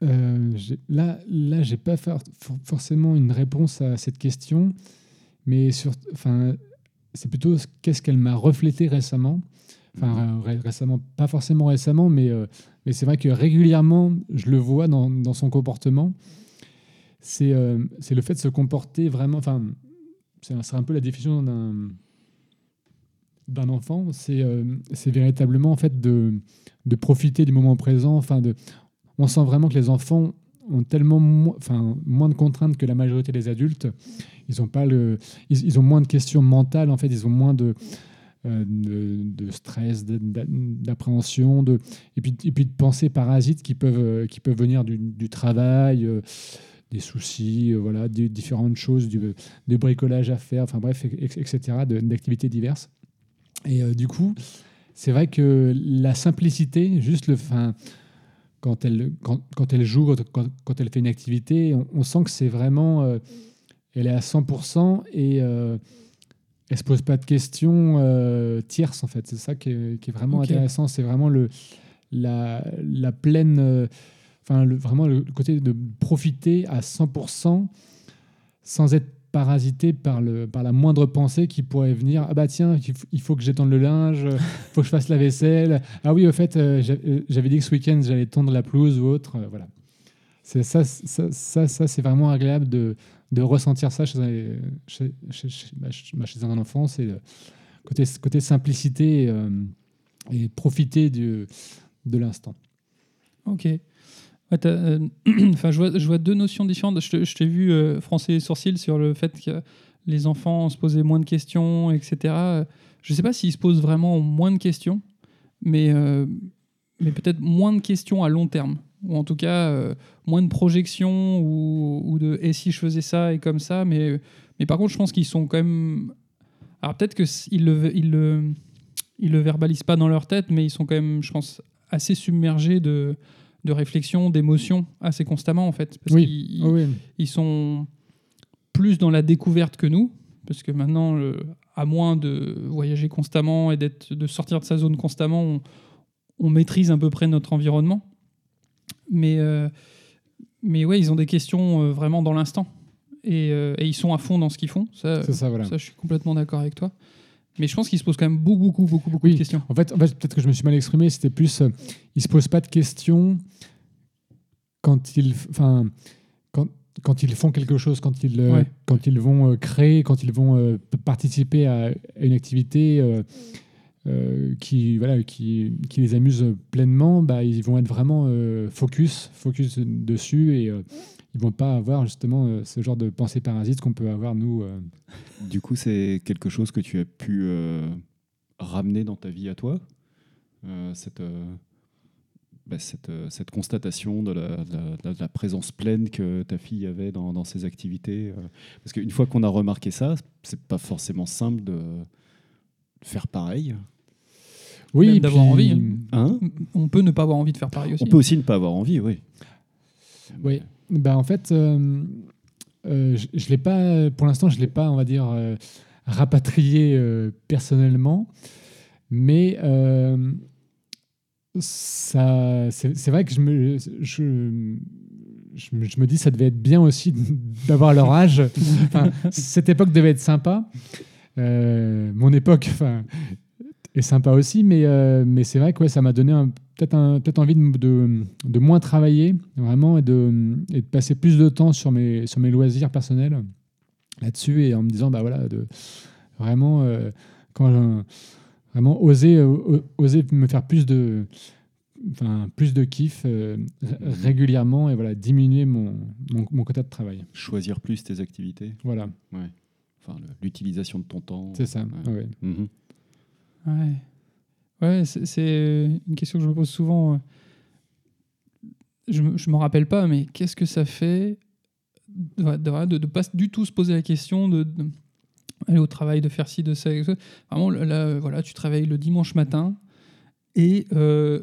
euh, j'ai- là, là, j'ai pas for- for- forcément une réponse à cette question, mais sur, enfin, c'est plutôt ce- qu'est-ce qu'elle m'a reflété récemment. Enfin, ré- récemment, pas forcément récemment, mais, euh, mais c'est vrai que régulièrement, je le vois dans, dans son comportement. C'est euh, le fait de se comporter vraiment. Enfin, c'est un, un peu la définition d'un d'un enfant. C'est euh, c'est véritablement en fait de, de profiter du moment présent. Enfin, de, on sent vraiment que les enfants ont tellement enfin, moins de contraintes que la majorité des adultes. Ils ont pas le, ils, ont moins de questions mentales. En fait, ils ont moins de euh, de, stress, d'appréhension, de, et, puis, et puis de pensées parasites qui peuvent, euh, qui peuvent venir du, du travail, euh, des soucis, voilà, des différentes choses, du, des bricolages à faire, enfin bref, et- etc., d'activités diverses. Et du coup, c'est vrai que la simplicité, juste le, fin, quand elle, quand, quand elle joue, quand, quand elle fait une activité, on, on sent que c'est vraiment, euh, elle est à 100% et euh, elle se pose pas de questions euh, tierces en fait. C'est ça qui est, qui est vraiment intéressant. C'est vraiment le, la, la pleine, euh, enfin le, vraiment le côté de profiter à 100% sans être parasité par, le, par la moindre pensée qui pourrait venir. Ah bah tiens, il faut, que j'étende le linge, il faut que je fasse la vaisselle. Ah oui, au fait, euh, euh, j'avais dit que ce week-end j'allais tondre la pelouse ou autre. euh, voilà. C'est ça, ça, ça, ça, c'est vraiment agréable de, de ressentir ça chez, un- chez, chez, chez- bah, chez- bah, un enfant. C'est côté, côté simplicité euh, et profiter du, de l'instant. Ok. Ouais, euh, je vois, deux notions différentes. Je, t'ai vu euh, froncer les sourcils sur le fait que les enfants se posaient moins de questions, etc. Je ne sais pas s'ils se posent vraiment moins de questions, mais, euh, mais peut-être moins de questions à long terme. Ou en tout cas, euh, moins de projections ou, de et si je faisais ça et comme ça? Mais, mais par contre, je pense qu'ils sont quand même. Alors peut-être qu'ils le, ils ils le verbalisent pas dans leur tête, mais ils sont quand même, je pense, assez submergés de, de réflexion, d'émotion assez constamment en fait. Parce Oui. qu'ils Oh oui. ils sont plus dans la découverte que nous, parce que maintenant, le- à moins de voyager constamment et d'être, de sortir de sa zone constamment, on, on maîtrise à peu près notre environnement. Mais, euh, mais ouais, ils ont des questions euh, vraiment dans l'instant. Et, euh, et ils sont à fond dans ce qu'ils font. Ça, C'est ça, voilà. ça, je suis complètement d'accord avec toi. Mais je pense qu'ils se posent quand même beaucoup, beaucoup, beaucoup, beaucoup Oui. de questions. En fait, en fait peut-être que je me suis mal exprimé. C'était plus, euh, ils se posent pas de questions quand ils, enfin, quand, quand ils font quelque chose, quand ils, euh, Ouais. quand ils vont euh, créer, quand ils vont euh, participer à une activité euh, qui, voilà, qui, les amuse pleinement, bah, ils vont être vraiment euh, focus, focus dessus et euh, ils vont pas avoir justement euh, ce genre de pensée parasite qu'on peut avoir nous. Du coup, c'est quelque chose que tu as pu ramener dans ta vie à toi cette, bah, cette, constatation de la, présence pleine que ta fille avait dans, dans ses activités. parce qu'une fois qu'on a remarqué ça, c'est pas forcément simple de faire pareil. Oui, Même d'avoir envie, Hein On peut ne pas avoir envie de faire pareil aussi. On peut aussi ne pas avoir envie, oui. Oui. Ben, en fait, euh, euh, je, je l'ai pas, pour l'instant, je ne l'ai pas, on va dire, euh, rapatrié euh, personnellement. Mais euh, ça, c'est c'est vrai que je me, je, je, me, je me dis ça devait être bien aussi d'avoir leur âge. Enfin, cette époque devait être sympa. Euh, mon époque enfin, est sympa aussi, mais, euh, mais c'est vrai que ouais, ça m'a donné peut-être peut-être envie de, de, de moins travailler, vraiment, et de, et de passer plus de temps sur mes, sur mes loisirs personnels là-dessus, et en me disant, bah voilà, de vraiment, euh, quand vraiment oser, euh, oser me faire plus de, enfin, plus de kiff euh, ré- régulièrement, et voilà, diminuer mon, mon, mon quota de travail. Choisir plus tes activités, Voilà, enfin, le- l'utilisation de ton temps. c'est ça. Ouais. ouais. Mhm. Ouais, ouais c'est- c'est une question que je me pose souvent. Je ne me rappelle pas, mais qu'est-ce que ça fait de ne de, pas du tout se poser la question de, de aller au travail, de faire ci, de ça. Vraiment, là, euh, voilà, tu travailles le dimanche matin et euh,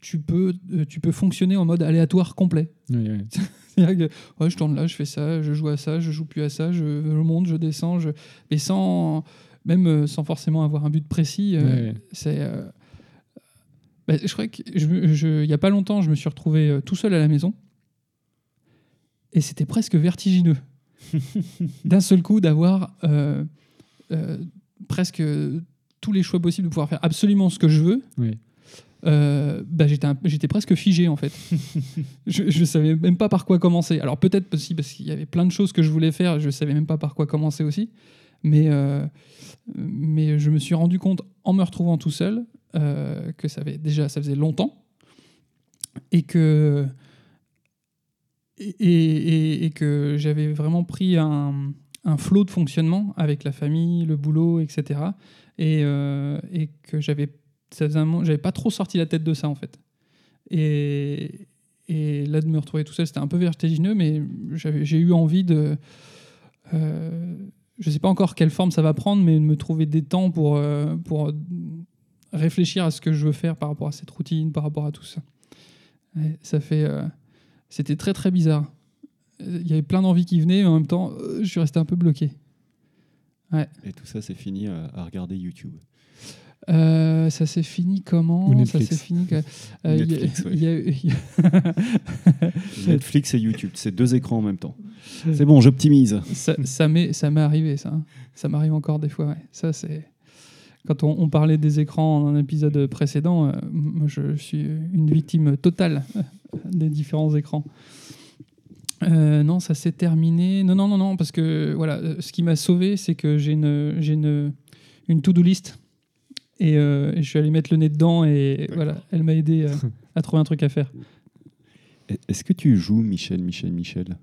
tu, peux, euh, tu peux fonctionner en mode aléatoire complet. C'est-à-dire que ouais, je tourne là, je fais ça, je joue à ça, je joue plus à ça, je, je monte, je descends, je... mais sans même euh, sans forcément avoir un but précis. euh, Ouais. C'est, euh, bah, je crois que je, me- je- il y a pas longtemps, je me suis retrouvé tout seul à la maison et c'était presque vertigineux d'un seul coup d'avoir euh, euh, presque tous les choix possibles de pouvoir faire absolument ce que je veux. Oui. Euh, bah, j'étais, presque figé en fait. je, je savais même pas par quoi commencer. Alors peut-être aussi parce qu'il y avait plein de choses que je voulais faire, je savais même pas par quoi commencer aussi. Mais, euh, mais je me suis rendu compte en me retrouvant tout seul euh, que ça avait déjà ça faisait longtemps et que et, que j'avais vraiment pris un, un flot de fonctionnement avec la famille, le boulot, etc. Et, euh, et que j'avais pas trop sorti la tête de ça en fait. Et, et là de me retrouver tout seul, c'était un peu vertigineux, mais j'ai eu envie de je sais pas encore quelle forme ça va prendre, mais me trouver des temps pour, euh, pour réfléchir à ce que je veux faire par rapport à cette routine, par rapport à tout ça. Ça fait. euh, C'était très très bizarre. Il y avait plein d'envies qui venaient, mais en même temps, euh, je suis resté un peu bloqué. Et tout ça, c'est fini à regarder YouTube. Euh, ça s'est fini comment Ou Ça Netflix. s'est fini. que- euh, il y a- Netflix, ouais. il y a- il y a- Netflix et YouTube, c'est deux écrans en même temps. C'est bon, j'optimise. ça, ça m'est ça m'est arrivé ça. hein. Ça m'arrive encore des fois. ouais. Ça c'est quand on, on parlait des écrans dans un épisode précédent. euh, moi je suis une victime totale euh, des différents écrans. Euh, non, ça s'est terminé. Non, non, non, non, parce que voilà, ce qui m'a sauvé, c'est que j'ai une, j'ai une, une to-do list et, euh, et je suis allé mettre le nez dedans et voilà, elle m'a aidé euh, à trouver un truc à faire. Est-ce que tu joues Michel, Michel, Michel?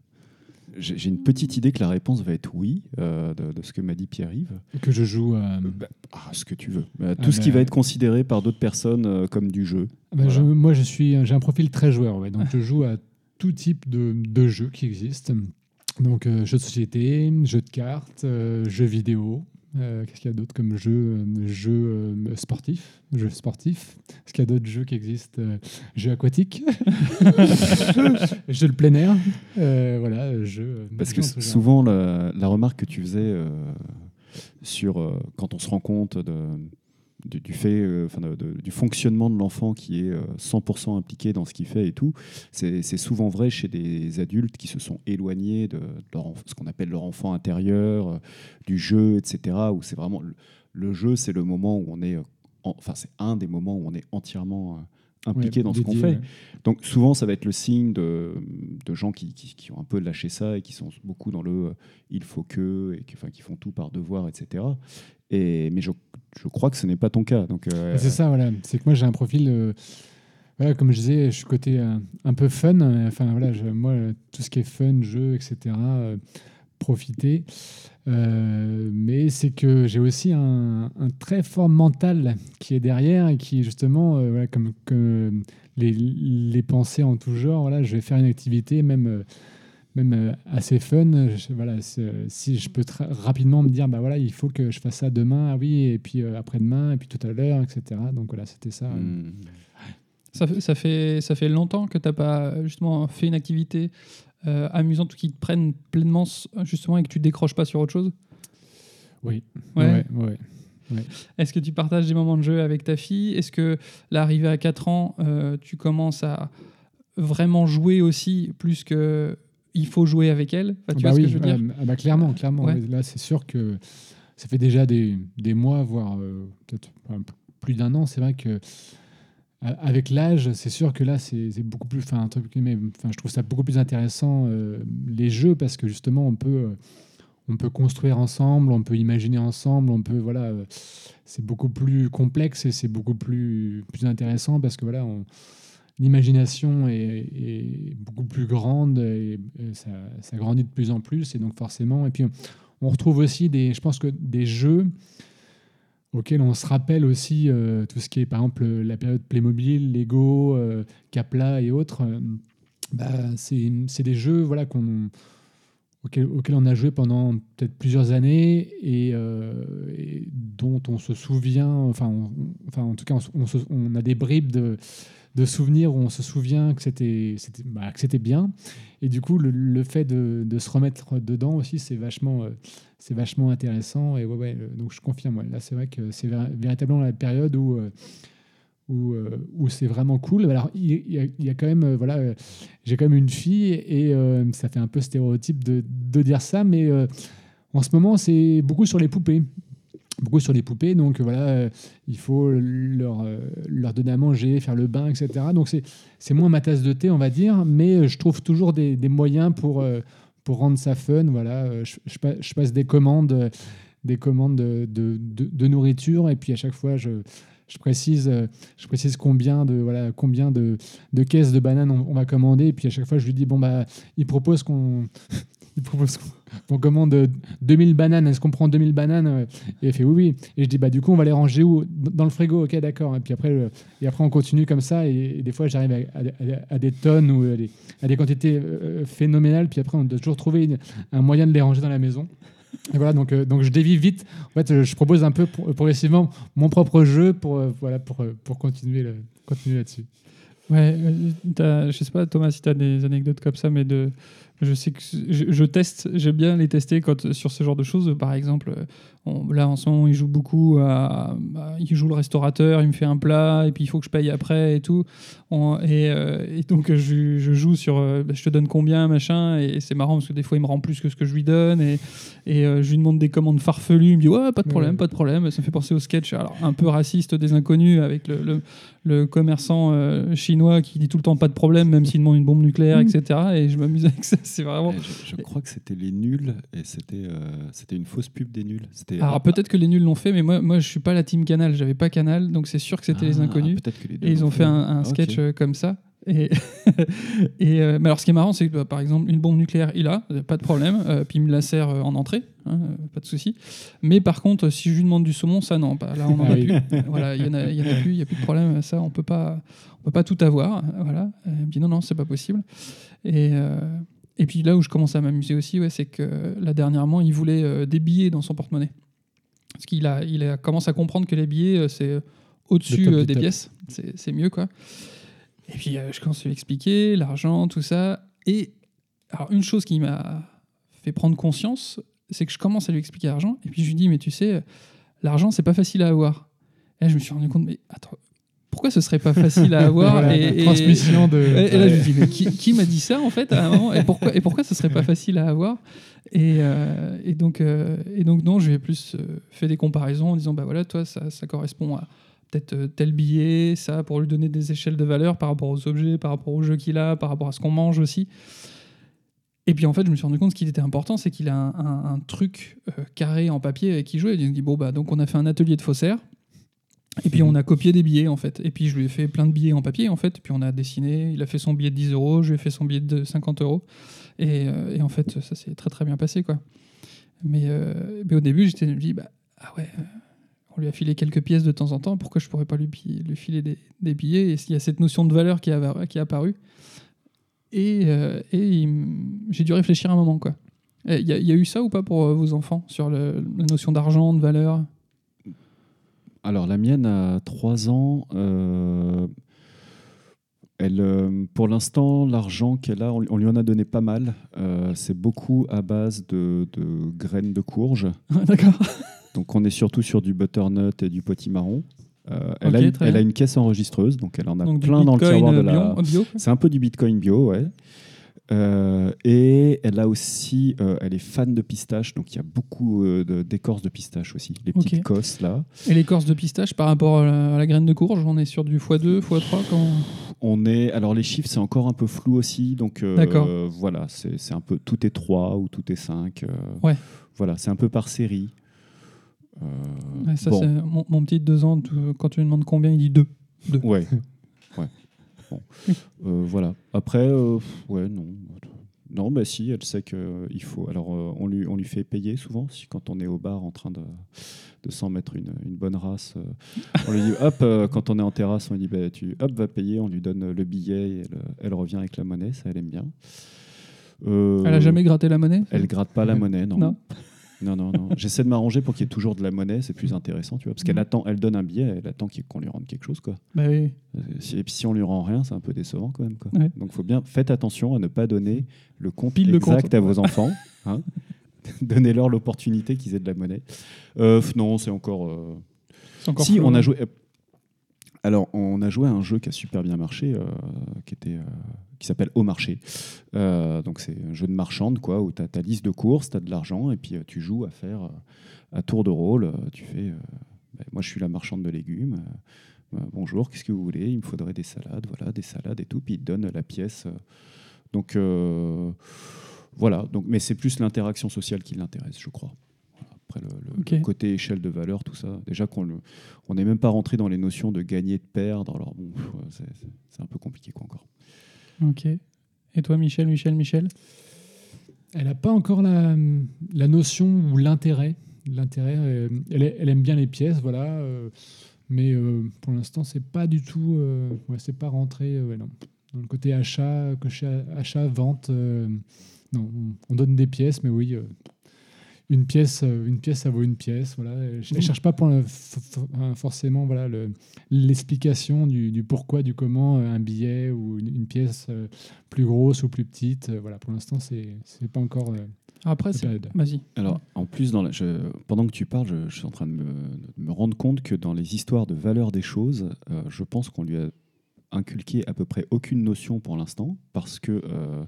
J'ai une petite idée que la réponse va être oui, euh, de, de ce que m'a dit Pierre-Yves. Que je joue à. Bah, ah, ce que tu veux. Bah, tout Ah, ce qui bah, va être considéré par d'autres personnes euh, comme du jeu. Bah, Voilà. je- moi, je suis, j'ai un profil très joueur, ouais, donc je joue à tout type de, de jeux qui existent. Donc, euh, jeux de société, jeux de cartes, euh, jeux vidéo, Euh, Qu'est-ce qu'il y a d'autre comme jeu euh, Jeu euh, sportif. Jeu sportif? Est-ce qu'il y a d'autres jeux qui existent euh, Jeux aquatiques? jeu de plein air? Euh, voilà, jeu. Parce jeu que souvent, la, la remarque que tu faisais euh, sur euh, quand on se rend compte de, du, du fait, euh, enfin, de- de- du fonctionnement de l'enfant qui est euh, 100% impliqué dans ce qu'il fait et tout, c'est souvent vrai chez des adultes qui se sont éloignés de, leur ce qu'on appelle leur enfant intérieur, euh, du jeu, etc. Où c'est vraiment le, le jeu, c'est le moment où on est, euh, en- enfin, c'est un des moments où on est entièrement euh, impliqué Ouais, dans ce qu'on fait. ouais. Donc souvent, ça va être le signe de, de gens qui, qui- qui ont un peu lâché ça et qui sont beaucoup dans le euh, il faut que, et qui, enfin, qui font tout par devoir, etc. Et, mais je, je crois que ce n'est pas ton cas. Donc, euh, C'est ça, voilà. C'est que moi, j'ai un profil. euh, voilà, comme je disais, je suis côté euh, un peu fun. Enfin, voilà, moi, tout ce qui est fun, jeu, etc., profiter. Mais c'est que j'ai aussi un, très fort mental qui est derrière et qui, justement, voilà, comme, les pensées en tout genre, voilà, je vais faire une activité, même. Même euh, assez fun, je- voilà, si je peux rapidement me dire, bah voilà, il faut que je fasse ça demain, ah oui, et puis euh, après-demain, et puis tout à l'heure, etc. Donc voilà, c'était ça. hmm, Ça fait, ça fait, ça fait longtemps que tu n'as pas justement fait une activité euh, amusante ou qui te prenne pleinement justement et que tu décroches pas sur autre chose? Oui. Ouais. ouais, ouais. Est-ce que tu partages des moments de jeu avec ta fille? Est-ce que l'arrivée à 4 ans, euh, tu commences à vraiment jouer aussi plus que il faut jouer avec elle Enfin, Tu Ah bah vois oui, ce que je veux dire ah bah clairement, clairement. Ouais. ouais. Là, c'est sûr que ça fait déjà des, des mois, voire euh, peut-être plus d'un an. C'est vrai que avec l'âge, c'est sûr que là, c'est beaucoup plus. Enfin, je trouve ça beaucoup plus intéressant euh, les jeux parce que justement, on peut. euh, on peut construire ensemble, on peut imaginer ensemble, on peut voilà, c'est beaucoup plus complexe et c'est beaucoup plus plus intéressant parce que voilà, on- l'imagination est, beaucoup plus grande et, ça, grandit de plus en plus et donc forcément et puis on, retrouve aussi des je pense que des jeux auxquels on se rappelle aussi euh, tout ce qui est par exemple la période Playmobil, Lego, euh, Capla et autres euh, bah, c'est des jeux voilà qu'on auxquels, on a joué pendant peut-être plusieurs années et, euh, dont on se souvient enfin enfin en tout cas on, on a des bribes de de souvenirs où on se souvient que c'était bah, bien. Et du coup le, fait de, de se remettre dedans aussi c'est vachement euh, c'est vachement intéressant. Et ouais, ouais donc je confirme ouais, là c'est vrai que c'est vér- véritablement la période où euh, où, euh, où c'est vraiment cool. Alors il y, a, quand même voilà j'ai quand même une fille et ça fait un peu stéréotype de, de dire ça mais en ce moment c'est beaucoup sur les poupées beaucoup sur les poupées. Donc euh, voilà, euh, il faut leur, euh, leur donner à manger, faire le bain, etc. Donc c'est, moins ma tasse de thé, on va dire, mais je trouve toujours des, moyens pour, pour rendre ça fun. Voilà, je, je pa- je passe des commandes, des commandes de, de, nourriture et puis à chaque fois je, je précise, je précise combien de voilà combien de, de caisses de bananes on, on va commander et puis à chaque fois je lui dis bon bah il propose qu'on il propose qu'on, commande euh, 2000 bananes est-ce qu'on prend 2000 bananes euh, et elle fait oui, oui. Et je dis, bah, du coup, on va les ranger où? Dans le frigo, ok, d'accord. Et puis après, euh, et après, on continue comme ça. Et, des fois, j'arrive à, des tonnes ou à des, quantités euh, phénoménales. Puis après, on doit toujours trouver un moyen de les ranger dans la maison. Et voilà, donc, euh, donc je dévie vite. En fait, euh, je propose un peu pro- progressivement mon propre jeu pour, euh, voilà, pour, euh, pour continuer, continuer là-dessus. Ouais, euh, je sais pas Thomas si tu as des anecdotes comme ça, mais de, je sais que je, teste, j'aime bien les tester quand, sur ce genre de choses. Par exemple, on- là en ce moment, il joue beaucoup à, à- il joue le restaurateur, il me fait un plat et puis il faut que je paye après et tout. On- et, euh, et donc je, je joue sur, euh, bah, je te donne combien machin et, c'est marrant parce que des fois il me rend plus que ce que je lui donne et, et euh, je lui demande des commandes farfelues, il me dit ouais pas de problème, Ouais. pas de problème. Ça me fait penser au sketch, alors un peu raciste des inconnus avec le, le- le commerçant chinois qui dit tout le temps pas de problème, même s'il demande une bombe nucléaire, Mm. etc. Et je m'amuse avec ça. C'est vraiment. Je, je crois que c'était les nuls et c'était c'était une fausse pub des nuls. C'était Alors peut-être que les nuls l'ont fait, mais moi, moi je suis pas la team Canal. J'avais pas Canal, donc c'est sûr que c'était les Ah, inconnus. peut-être que les deux Et ils ont fait un, Ah, sketch euh, comme ça. Et, et euh, mais alors, ce qui est marrant, c'est que bah, par exemple, une bombe nucléaire, il a, euh, pas de problème. euh, puis il me la sert euh, en entrée, hein, pas de souci. Mais par contre, si je lui demande du saumon, ça non. Bah, là, on en Ah a oui. plus. voilà, il y en a, il y en a plus, il y a plus de problème. Ça, on peut pas, on peut pas tout avoir. Voilà. Il me dit non, non, c'est pas possible. Et et puis là où je commence à m'amuser aussi, ouais, c'est que là dernièrement, il voulait euh, des billets dans son porte-monnaie. Parce qu'il a, il a commence à comprendre que les billets, euh, c'est au-dessus euh, du des top. pièces. C'est c'est mieux, quoi. Et puis, je commence à lui expliquer l'argent, tout ça. Et alors, une chose qui m'a fait prendre conscience, c'est que je commence à lui expliquer l'argent. Et puis, je lui dis, mais tu sais, l'argent, c'est pas facile à avoir. Et là, je me suis rendu compte, mais attends, pourquoi ce serait pas facile à avoir Voilà, et, et- transmission de. et, et là, je me dis, mais qui, qui m'a dit ça en fait à un moment et pourquoi, et pourquoi ce serait pas facile à avoir et, euh, et, donc, euh, et donc, non, je ai plus euh, fait des comparaisons en disant, bah voilà, toi, ça, ça correspond à peut-être euh, tel billet, ça, pour lui donner des échelles de valeur par rapport aux objets, par rapport au jeu qu'il a, par rapport à ce qu'on mange aussi. Et puis en fait, je me suis rendu compte ce qui était important, c'est qu'il a un, un- un truc euh, carré en papier avec qui jouer. Il me dit, bon, bah, donc on a fait un atelier de faussaire. Et puis on a copié des billets en fait. Et puis je lui ai fait plein de billets en papier en fait. Et puis on a dessiné. Il a fait son billet de 10 euros. Je lui ai fait son billet de 50 euros. Et, euh, et en fait, ça s'est très très bien passé quoi. Mais, euh, mais au début, j'étais me dis bah ah ouais, euh, on lui a filé quelques pièces de temps en temps. Pourquoi je pourrais pas lui, lui filer des, des billets? Et il y a cette notion de valeur qui, a, qui est apparue. Et, euh, et j'ai dû réfléchir un moment quoi. Il y, y a eu ça ou pas pour vos enfants sur le- la notion d'argent, de valeur? Alors, la mienne a 3 ans. euh, elle, euh, pour l'instant, l'argent qu'elle a, on, lui en a donné pas mal. Euh, c'est beaucoup à base de, de graines de courge. D'accord. Donc, on est surtout sur du butternut et du potimarron. Euh, elle, a, une- très elle bien. a une caisse enregistreuse, donc elle en a Donc plein dans le tiroir de la. C'est un peu du Bitcoin bio, ouais. Euh, et elle a aussi, euh, elle est fan de pistache, donc il y a beaucoup euh, de- d'écorce de pistache aussi, les petites Ok. cosses là. Et l'écorce de pistache par rapport à la, à la graine de courge, on est sur du x2, x3 quand... On est, alors les chiffres c'est encore un peu flou aussi, donc voilà, c'est un peu tout est 3 ou tout est 5. euh, Ouais. Voilà, c'est un peu par série. Ouais, ça, bon. c'est mon, mon petit de 2 ans, quand tu lui demandes combien, il dit 2. Ouais. ouais. Bon. Euh, voilà. Après, euh, ouais, non. Non, bah si, elle sait qu'il faut. Alors, euh, on, lui, on lui fait payer souvent, si, quand on est au bar en train de, de s'en mettre une, une bonne race. euh, on lui dit, hop, euh, quand on est en terrasse, on lui dit, bah, tu, hop, va payer, on lui donne le billet et elle, elle revient avec la monnaie, ça, elle aime bien. Euh, Elle a jamais gratté la monnaie Elle gratte pas la monnaie, non. Non. Non, non, non. J'essaie de m'arranger pour qu'il y ait toujours de la monnaie, c'est plus intéressant, tu vois. Parce qu'elle Mhm. attend, elle donne un billet, elle attend qu'on lui rende quelque chose, quoi. Bah oui. Et puis si on lui rend rien, c'est un peu décevant quand même. Quoi. Ouais. Donc faut bien, faites attention à ne pas donner le compte Pile le exact compte. à vos enfants. hein. Donnez-leur l'opportunité qu'ils aient de la monnaie. Euh, non, c'est encore. euh, C'est encore si flou, on a joué. Alors on a joué à un jeu qui a super bien marché, euh, euh, qui s'appelle Au marché. Euh, donc c'est un jeu de marchande quoi, où tu as ta liste de courses, tu as de l'argent et puis tu joues à faire à tour de rôle. tu fais, ben, moi je suis la marchande de légumes. bonjour, qu'est-ce que vous voulez? Il me faudrait des salades, voilà, des salades et tout. Puis il te donne la pièce. donc voilà. Donc, mais c'est plus l'interaction sociale qui l'intéresse, je crois. Après le, le- Ok. le côté échelle de valeur, tout ça. Déjà qu'on on n'est même pas rentré dans les notions de gagner, de perdre. Alors bon, c'est- un peu compliqué quoi encore. Ok. Et toi, Michel, Michel, Michel? Elle n'a pas encore la, la notion ou l'intérêt. L'intérêt, euh, elle, elle aime bien les pièces, voilà. euh, mais euh, pour l'instant, c'est pas du tout, euh, ouais, c'est pas rentré, ouais, non. Dans le côté achat, achat, vente, non, on, on donne des pièces, mais oui, une pièce, euh, une pièce, ça vaut une pièce, voilà. Elle, elle cherche pas pour le- hein, forcément, voilà, le- l'explication du, du pourquoi, du comment, euh, un billet ou une, une pièce euh, plus grosse ou plus petite, euh, voilà. Pour l'instant, c'est, c'est pas encore. euh, Après, la c'est... période. Vas-y. Alors, en plus, dans la- je- pendant que tu parles, je, je suis en train de me, de me rendre compte que dans les histoires de valeur des choses, euh, je pense qu'on lui a inculqué à peu près aucune notion pour l'instant, parce que euh,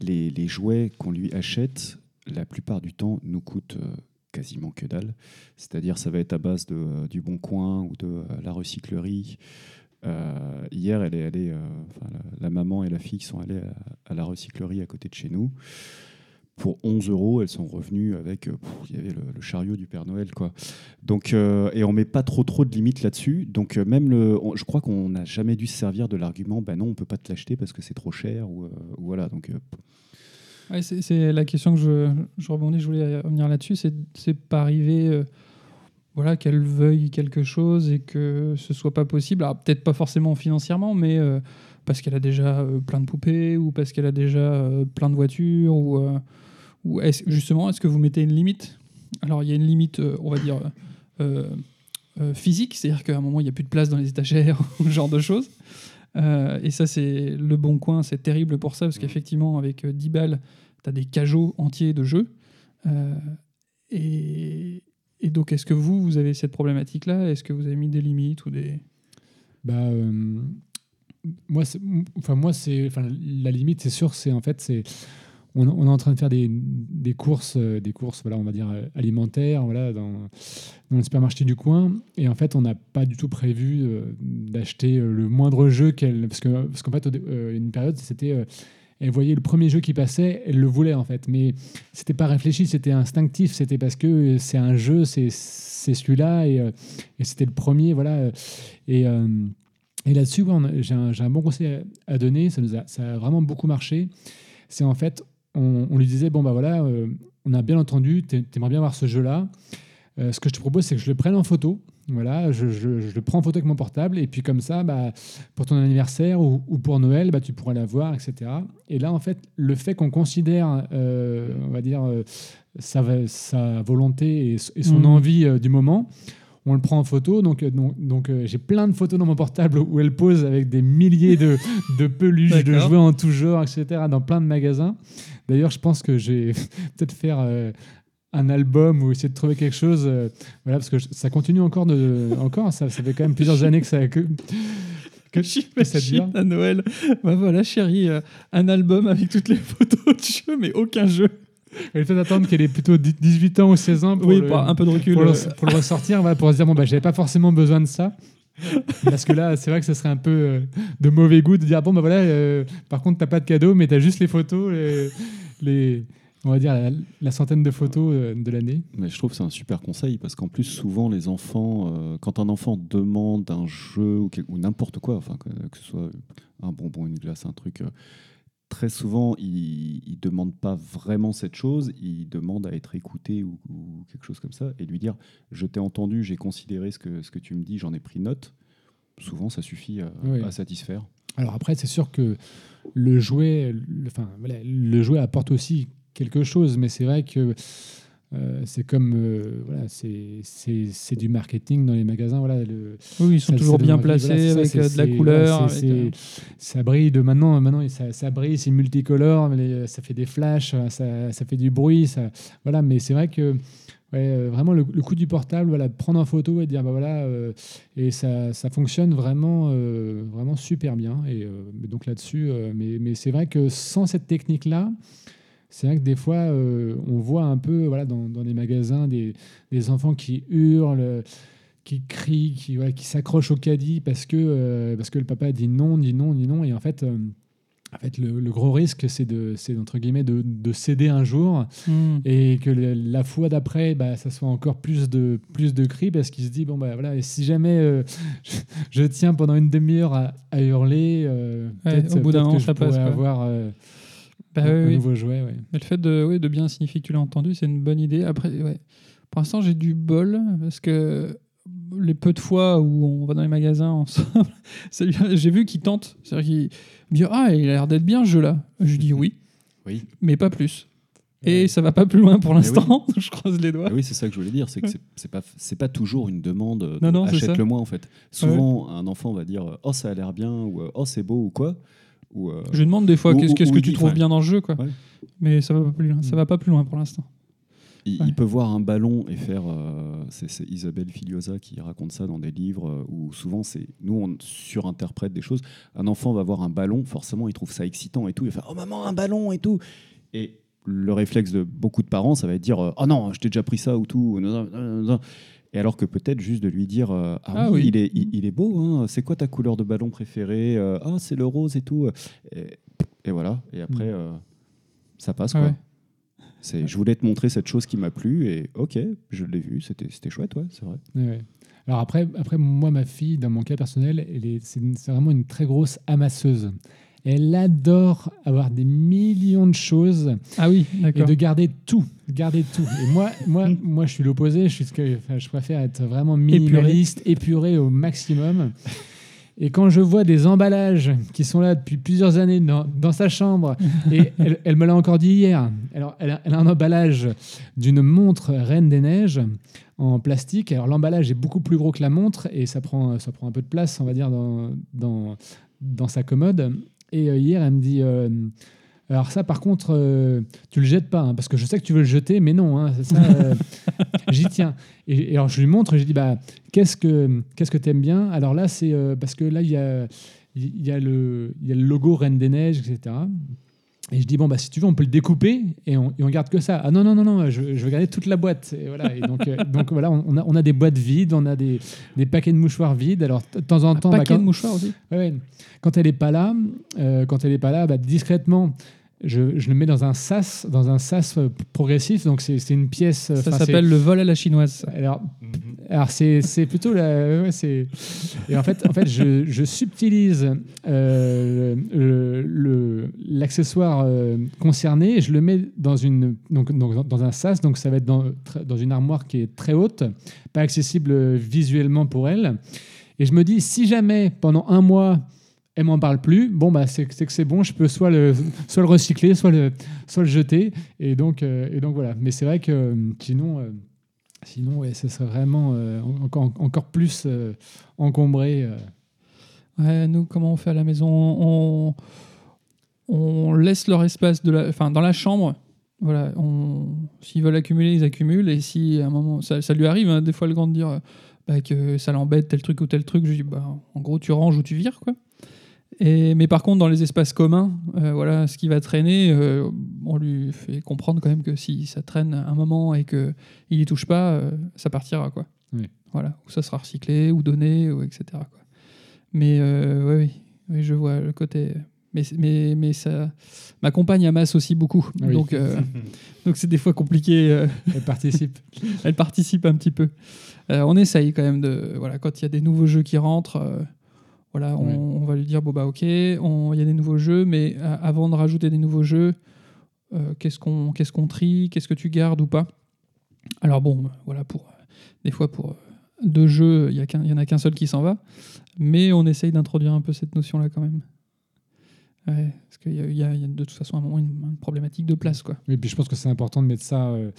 les, les jouets qu'on lui achète, la plupart du temps, nous coûtent euh, quasiment que dalle. C'est-à-dire, ça va être à base de, euh, du Bon Coin ou de euh, la recyclerie. Hier, elle est allée, enfin, la, maman et la fille sont allées à, la recyclerie à côté de chez nous pour 11 euros, elles sont revenues avec, il y avait le, chariot du Père Noël, quoi. Donc, et on met pas trop trop de limites là-dessus. Donc même le, je crois qu'on n'a jamais dû se servir de l'argument, ben non, on peut pas te l'acheter parce que c'est trop cher ou, voilà. Donc C'est, la question que je, je rebondis, je voulais revenir là-dessus. C'est, pas arriver euh, voilà, qu'elle veuille quelque chose et que ce soit pas possible. Alors, peut-être pas forcément financièrement, mais euh, parce qu'elle a déjà euh, plein de poupées ou parce qu'elle a déjà plein de voitures. Ou, justement, est-ce que vous mettez une limite? Alors, il y a une limite, on va dire, physique, c'est-à-dire qu'à un moment, il n'y a plus de place dans les étagères, ou ce genre de choses. Euh, et ça, c'est le bon coin, c'est terrible pour ça, parce qu'effectivement, avec euh, 10 balles, tu as des cajots entiers de jeux. Euh, et, et donc, est-ce que vous, vous avez cette problématique-là? Est-ce que vous avez mis des limites ou des... Bah, euh, moi, enfin, moi, c'est, enfin, la limite, c'est sûr, c'est en fait, c'est, on, est en train de faire des, courses, euh, des courses, voilà, on va dire euh, alimentaires, voilà, dans, dans le supermarché du coin, et en fait, on n'a pas du tout prévu euh, d'acheter le moindre jeu qu'elle, parce que, parce qu'en fait, une période, c'était, elle voyait le premier jeu qui passait, elle le voulait en fait, mais c'était pas réfléchi, c'était instinctif, c'était parce que c'est un jeu, c'est, celui-là, et, c'était le premier, voilà, et là-dessus, j'ai un, un bon conseil à donner. Ça, nous a, ça a vraiment beaucoup marché. C'est en fait, on, on lui disait bon, bah voilà, euh, on a bien entendu, t'a- t'aimerais bien voir ce jeu-là. Euh, ce que je te propose, c'est que je le prenne en photo. Voilà, je, je- je le prends en photo avec mon portable. Et puis, comme ça, bah, pour ton anniversaire ou, ou pour Noël, bah, tu pourras la voir, etc. Et là, en fait, le fait qu'on considère, euh, on va dire, sa, sa volonté et, et son Mhm. envie du moment, on le prend en photo. Donc, euh, donc, donc, euh, j'ai plein de photos dans mon portable où elle pose avec des milliers de, de peluches, de jouets en tout genre, etc., dans plein de magasins. D'ailleurs, je pense que j'ai peut-être faire euh, un album ou essayer de trouver quelque chose. euh, voilà, parce que je- ça continue encore. De, encore ça, ça fait quand même plusieurs années que ça. Que, que, ça dure. À Noël. Bah voilà, chérie, un album avec toutes les photos de jeux, mais aucun jeu. Elle fait attendre qu'elle ait plutôt 18 ans ou 16 ans pour, oui, le, pour un peu de recul. pour, le, pour le ressortir, voilà, pour se dire bon, bah, j'avais pas forcément besoin de ça. Parce que là, c'est vrai que ça serait un peu euh, de mauvais goût de dire bon, bah voilà, euh, par contre, t'as pas de cadeau, mais t'as juste les photos, les, les- on va dire la, la centaine de photos euh, de l'année. Mais je trouve que c'est un super conseil parce qu'en plus, souvent, les enfants, euh, quand un enfant demande un jeu ou, n'importe quoi, enfin, que, que ce soit un bonbon, une glace, un truc, euh, très souvent, il ne demande pas vraiment cette chose, il demande à être écouté ou, ou quelque chose comme ça et lui dire Je t'ai entendu, j'ai considéré ce que, ce que tu me dis, j'en ai pris note. Souvent, ça suffit à, Oui. à satisfaire. Alors après, c'est sûr que le jouet, le, enfin, voilà, le jouet apporte aussi quelque chose, mais c'est vrai que euh, c'est comme euh, voilà, c'est du marketing dans les magasins. Voilà, le, Oui, ils sont ça- toujours bien placés voilà, c'est ça, avec euh, de la couleur. voilà, avec, ça brille de maintenant, maintenant ça, ça brille, c'est multicolore, les- ça fait des flashs, ça, ça fait du bruit, ça, voilà. Mais c'est vrai que ouais, vraiment le, le coup du portable, voilà, prendre en photo et dire bah voilà, euh, et ça, ça fonctionne vraiment, vraiment super bien. Et donc là-dessus, mais, mais c'est vrai que sans cette technique-là. C'est vrai que des fois, euh, on voit un peu voilà, dans, dans les magasins des, des enfants qui hurlent, qui crient, qui, voilà, qui s'accrochent au caddie parce que, euh, parce que le papa dit non, dit non, dit non. Et en fait, euh, en fait le, le gros risque, c'est de, entre guillemets, de, de céder un jour hmm. et que le- la fois d'après, bah, ça soit encore plus de, plus de cris parce qu'il se dit, bon, bah, voilà, et si jamais je, je tiens pendant une demi-heure à, à hurler, Ouais, au bout d'un moment, je ça pourrais avoir Bah un, oui, un oui. nouveau jouet. Ouais. Mais le fait de, oui, de bien signifier que tu l'as entendu, c'est une bonne idée. Après, ouais. pour l'instant, j'ai du bol parce que les peu de fois où on va dans les magasins ensemble, j'ai vu qu'il tente. C'est-à-dire qu'il me dit Ah, il a l'air d'être bien ce jeu-là. Je dis oui, Oui. mais pas plus. Et ça va pas plus loin pour l'instant. Je croise les doigts. Oui, c'est ça que je voulais dire, c'est que c'est- pas c'est pas toujours une demande. de Non, non, c'est ça. Achète-le moi en fait. Souvent, un enfant va dire oh ça a l'air bien ou oh c'est beau ou quoi. Ou euh, Je demande des fois qu'est-ce que tu trouves bien dans le jeu, quoi. Ouais. Mais ça va pas plus loin. Ça va pas plus loin pour l'instant. il, Ouais. il peut voir un ballon et faire. euh, c'est Isabelle Filiosa qui raconte ça dans des livres euh, où souvent c'est nous on surinterprète des choses. Un enfant va voir un ballon, forcément il trouve ça excitant et tout. Il va faire oh maman un ballon et tout. Et le réflexe de beaucoup de parents, ça va être dire euh, oh non je t'ai déjà pris ça ou tout. Et alors que peut-être juste de lui dire euh, ah, Ah oui, oui. Il, est, il, il est beau, hein. c'est quoi ta couleur de ballon préférée Euh, Ah c'est le rose et tout. Et, et voilà. Et après euh, ça passe Ah quoi. ouais. C'est, je voulais te montrer cette chose qui m'a plu et ok, je l'ai vu, c'était, c'était chouette, ouais, c'est vrai. Ouais. Alors après, après, moi, ma fille, dans mon cas personnel, elle est, c'est vraiment une très grosse amasseuse. Elle adore avoir des millions de choses Ah oui, et de garder tout, garder tout. Et moi, moi, moi, je suis l'opposé. Je suis, ce que- enfin, je préfère être vraiment minimaliste, épuré, au maximum. Et quand je vois des emballages qui sont là depuis plusieurs années dans, dans sa chambre, et elle, elle me l'a encore dit hier, alors elle a, elle a un emballage d'une montre Reine des Neiges en plastique. Alors l'emballage est beaucoup plus gros que la montre et ça prend, ça prend un peu de place, on va dire, dans, dans, dans sa commode. Et euh, hier, elle me dit... euh, alors ça, par contre, euh, tu le jettes pas, hein, parce que je sais que tu veux le jeter, mais non, hein, ça, j'y tiens. Et, et alors je lui montre, et je dis, bah, qu'est-ce que qu'est-ce que t'aimes bien? Alors là, c'est parce que là, il y a, il y, a le, il y a le logo Reine des Neiges, etc. Et je dis, bon, bah, si tu veux, on peut le découper et on, et on garde que ça. Ah non, non, non, non, je, je veux garder toute la boîte. Et voilà, et donc, euh, donc voilà, on a, on a des boîtes vides, on a des, des paquets de mouchoirs vides. Alors, de temps en Un temps, bah, paquet quand- de mouchoirs aussi. Ouais. Quand elle est pas là, euh, quand elle est pas là, bah, discrètement, je, je le mets dans un sas, dans un sas euh, progressif. Donc c'est une pièce. euh, Ça s'appelle le vol à la chinoise. Alors, alors c'est plutôt la. ouais, c'est. Et en fait, en fait, je, je subtilise euh, le- le- l'accessoire euh, concerné et je le mets dans une donc, donc dans un sas. Donc ça va être dans, une armoire qui est très haute, pas accessible visuellement pour elle. Et je me dis, si jamais pendant un mois elle m'en parle plus, bon bah c'est que c'est bon, je peux soit le soit le recycler, soit le soit le jeter. Et donc euh, et donc voilà. Mais c'est vrai que euh, sinon. euh, Sinon, ouais, ce serait vraiment encore, encore plus encombré. nous, comment on fait à la maison? On, on laisse leur espace de la, enfin, dans la chambre. Voilà, s'ils veulent accumuler, ils accumulent. Et si à un moment, ça, lui arrive hein, des fois le grand de dire bah, que ça l'embête tel truc ou tel truc, je dis bah, en gros tu ranges ou tu vires quoi. Et, mais par contre, dans les espaces communs, euh, voilà, ce qui va traîner, euh, on lui fait comprendre quand même que si ça traîne un moment et que il y touche pas, euh, ça partira quoi. Oui. Voilà, ou ça sera recyclé ou donné ou etc. Quoi. Mais oui, oui, je vois le côté. Mais, mais, mais ça, ma compagne amasse aussi beaucoup, Oui. donc donc c'est des fois compliqué. Elle participe. elle participe un petit peu. On essaye quand même de voilà quand il y a des nouveaux jeux qui rentrent, voilà, on, va lui dire bon bah ok, il y a des nouveaux jeux, mais euh, avant de rajouter des nouveaux jeux, euh, qu'est-ce qu'on qu'est-ce qu'on trie, qu'est-ce que tu gardes ou pas? Alors bon, voilà pour euh, des fois pour deux jeux, il y y en a qu'un seul qui s'en va, mais on essaye d'introduire un peu cette notion là quand même. Ouais, parce qu'il y, a- y y de toute façon à un moment une, une problématique de place quoi. Oui, puis je pense que c'est important de mettre ça euh,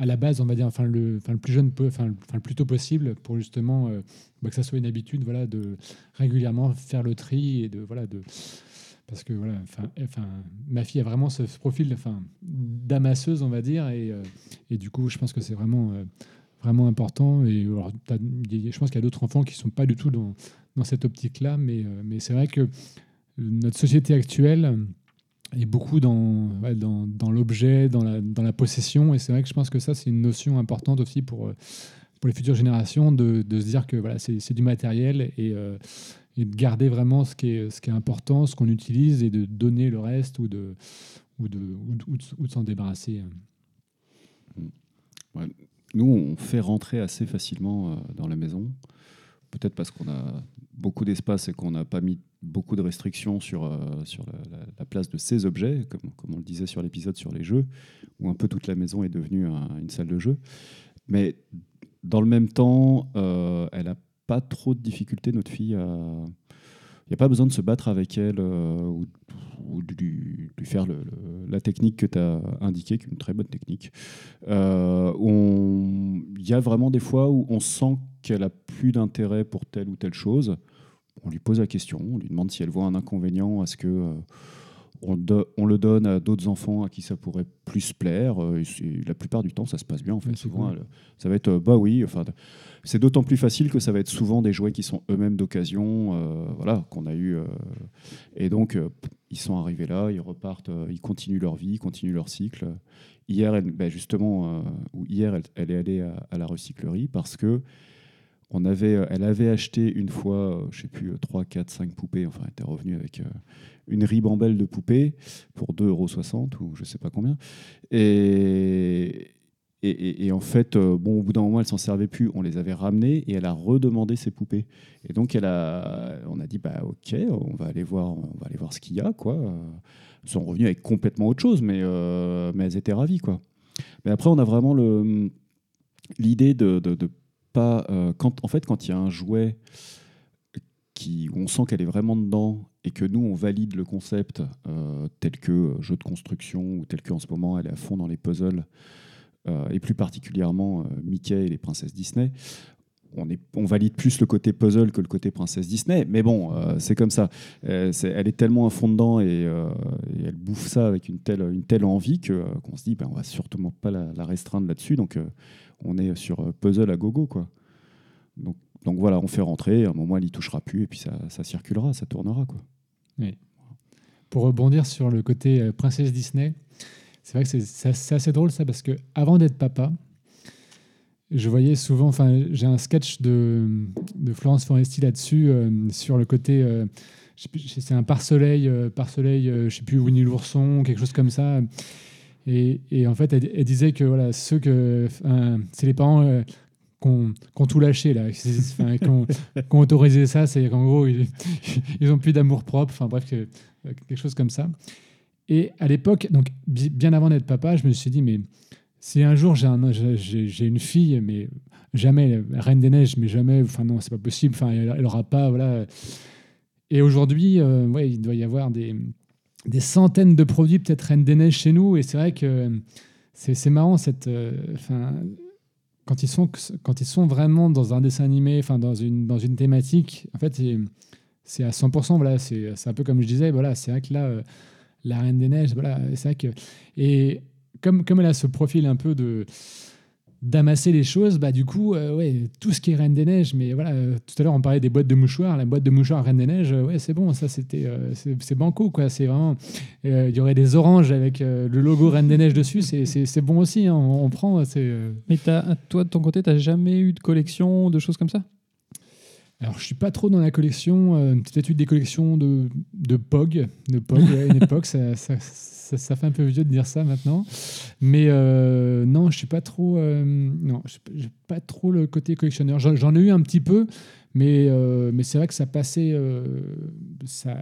à la base, on va dire, enfin le, enfin, le plus jeune, enfin, le, plus tôt possible, pour justement euh, bah, que ça soit une habitude, voilà, de régulièrement faire le tri et de voilà de parce que voilà, enfin, enfin, ma fille a vraiment ce, profil, enfin, d'amasseuse, on va dire, et, euh, et du coup, je pense que c'est vraiment euh, vraiment important. Et alors, je pense qu'il y a d'autres enfants qui sont pas du tout dans dans cette optique-là, mais mais c'est vrai que notre société actuelle est beaucoup dans, dans, dans l'objet, dans la, dans la possession. Et c'est vrai que je pense que ça, c'est une notion importante aussi pour, euh, pour les futures générations, de, de se dire que voilà, c'est du matériel et, euh, et de garder vraiment ce qui est, ce qui est important, ce qu'on utilise, et de donner le reste ou de, ou de, ou de, ou de- ou de s'en débarrasser. Nous, on fait rentrer assez facilement euh, dans la maison. Peut-être parce qu'on a beaucoup d'espace et qu'on n'a pas mis beaucoup de restrictions sur, euh, sur la, la- la place de ces objets, comme, comme on le disait sur l'épisode sur les jeux, où un peu toute la maison est devenue un- une salle de jeu. Mais dans le même temps, euh, elle n'a pas trop de difficultés, notre fille. à- n'y a pas besoin de se battre avec elle euh, ou, de lui, faire la technique que tu as indiquée, qui est une très bonne technique. Euh, Il y a vraiment des fois où on sent qu'elle a plus d'intérêt pour telle ou telle chose. On lui pose la question, on lui demande si elle voit un inconvénient à ce que euh, on, do- on le donne à d'autres enfants à qui ça pourrait plus plaire. euh, la plupart du temps, ça se passe bien. En fait, souvent, cool. elle- ça va être euh, bah oui. Enfin, c'est d'autant plus facile que ça va être souvent des jouets qui sont eux-mêmes d'occasion, euh, voilà, qu'on a eu. euh, et donc, euh, ils sont arrivés là, ils repartent, euh, ils continuent leur vie, ils continuent leur cycle. Hier, elle, ben justement, euh, ou hier, elle, elle est allée à, à la recyclerie parce que on avait, euh, elle avait acheté une fois, euh, je sais plus, 3, 4, 5 poupées. Enfin, elle était revenue avec euh, une ribambelle de poupées pour 2,60 euros ou je sais pas combien. Et, et, en fait, euh, bon, au bout d'un moment, elle s'en servait plus. On les avait ramenées et elle a redemandé ses poupées. Et donc, elle a, on a dit, bah ok, on va aller voir, on va aller voir ce qu'il y a, quoi. Sont revenues avec complètement autre chose, mais, euh, mais elles étaient ravies, quoi. Mais après, on a vraiment le l'idée de, de, de pas euh, quand en fait quand il y a un jouet qui, où on sent qu'elle est vraiment dedans et que nous, on valide le concept euh, tel que euh, jeu de construction ou tel qu'en ce moment, elle est à fond dans les puzzles, euh, et plus particulièrement Mickey et les princesses Disney. On, est, on valide plus le côté puzzle que le côté princesse Disney, mais bon, c'est comme ça. Elle est tellement à fond dedans et, elle bouffe ça avec une telle, une telle envie que, qu'on se dit, ben, on va surtout pas la, la restreindre là-dessus. Donc, on est sur puzzle à gogo, quoi. Donc, donc voilà, on fait rentrer. À un moment, elle y touchera plus et puis ça, circulera, ça tournera, quoi. Pour rebondir sur le côté euh, princesse Disney, c'est vrai que c'est- assez drôle ça parce que avant d'être papa, je voyais souvent, enfin j'ai un sketch de, de Florence Foresti là-dessus euh, sur le côté, euh, c'est un pare-soleil, euh, pare-soleil, je sais plus Winnie l'ourson, quelque chose comme ça. Et, en fait, elle, elle disait que voilà, ceux que, c'est les parents euh, ont tout lâché là, qui ont autorisé ça, c'est qu'en gros ils, ils ont plus d'amour propre. Enfin bref, euh, quelque chose comme ça. Et à l'époque, donc bi- bien avant d'être papa, je me suis dit mais si un jour j'ai un, j'ai- j'ai j'ai une fille, mais jamais Reine des Neiges, mais jamais, enfin non, c'est pas possible. Enfin, elle, elle aura pas, voilà. Et aujourd'hui, euh, ouais, il doit y avoir des centaines de produits peut-être Reine des Neiges chez nous, et c'est vrai que c'est c'est marrant cette, euh. Quand ils sont quand ils sont vraiment dans un dessin animé, enfin dans une dans une thématique, en fait, c'est- à 100%. Voilà, c'est c'est un peu comme je disais. Voilà, c'est vrai que là, euh, la Reine des Neiges, voilà, c'est vrai que et comme comme elle a ce profil un peu de d'amasser les choses, bah du coup, euh, ouais, tout ce qui est Reine des Neiges, mais voilà, euh, tout à l'heure on parlait des boîtes de mouchoirs, la boîte de mouchoirs Reine des Neiges, euh, ouais, c'est bon, ça c'était, c'est banco quoi, c'est vraiment, il y aurait des oranges avec le logo Reine des Neiges dessus, c'est- bon aussi, hein, on, on prend, Mais t'as- toi, de ton côté, t'as jamais eu de collection, de choses comme ça? Alors, je suis pas trop dans la collection. Euh, Peut-être eu des collections de, de POG. De POG, à une époque, ça, ça, ça, ça fait un peu vieux de dire ça maintenant. Mais euh, non, je suis pas trop. euh, non, j'ai pas trop le côté collectionneur. J'en ai eu un petit peu, mais, euh, mais c'est vrai que ça passait, euh, ça,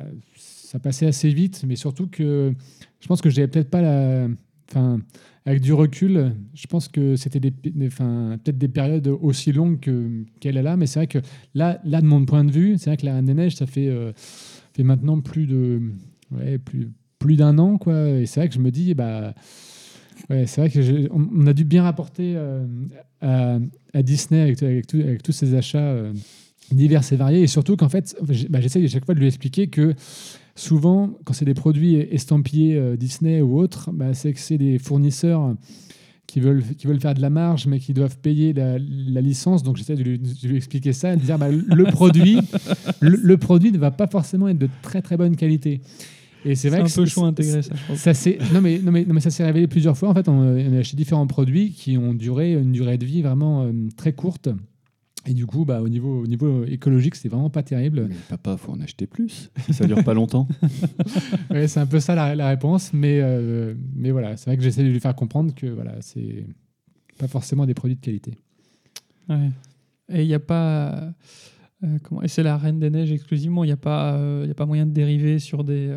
passait assez vite. Mais surtout que je pense que j'avais peut-être pas la. Enfin, avec du recul, je pense que c'était des, enfin, peut-être des périodes aussi longues que- qu'elle est là, mais c'est vrai que là, là, de mon point de vue, c'est vrai que la Reine des Neiges, ça fait, fait maintenant plus de ouais, plus, plus d'un an, quoi. Et c'est vrai que je me dis, bah, ouais, c'est vrai que on, a dû bien rapporter euh, à, Disney avec, tous ces achats euh, divers et variés, et surtout qu'en fait, bah, à chaque fois de lui expliquer que souvent, quand c'est des produits estampillés euh, Disney ou autres, bah, c'est que c'est des fournisseurs qui veulent, qui veulent faire de la marge, mais qui doivent payer la, licence. Donc, j'essaie de de lui expliquer ça, de dire bah, le, produit, le produit ne va pas forcément être de très très bonne qualité. Et c'est C'est vrai un que peu c'est- chaud à intégrer ça, je pense. ça s'est- non mais non mais non mais ça s'est révélé plusieurs fois. En fait, on, on a acheté différents produits qui ont duré une durée de vie vraiment euh, très courte. Et du coup, bah, au niveau au niveau écologique, c'est vraiment pas terrible. Mais papa, faut en acheter plus. Ça dure pas longtemps. Ouais, c'est un peu ça la, la réponse, mais euh, mais voilà, c'est vrai que j'essaie de lui faire comprendre que voilà, c'est pas forcément des produits de qualité. Ouais. Et il n'y a pas. euh, comment... Et c'est la Reine des Neiges exclusivement. Il n'y a, pas, euh, il y a pas moyen de dériver sur des.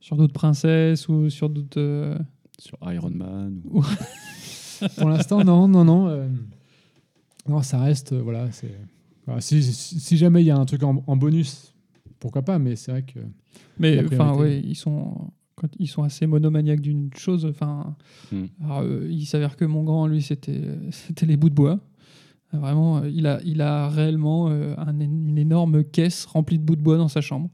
Sur d'autres princesses ou sur d'autres. euh, Sur Iron Man. ou- Pour l'instant, non, non, non, euh, non, ça reste euh, voilà, c'est voilà, si, si, si jamais il y a un truc en, en bonus, pourquoi pas, mais c'est vrai que Mais La enfin, priorité. ouais, ils sont. Quand ils sont assez monomaniaques d'une chose. Enfin, Hmm. alors, euh, il s'avère que mon grand, lui, c'était c'était les bouts de bois. Vraiment, euh, il a, il a réellement euh, un é- une énorme caisse remplie de bouts de bois dans sa chambre,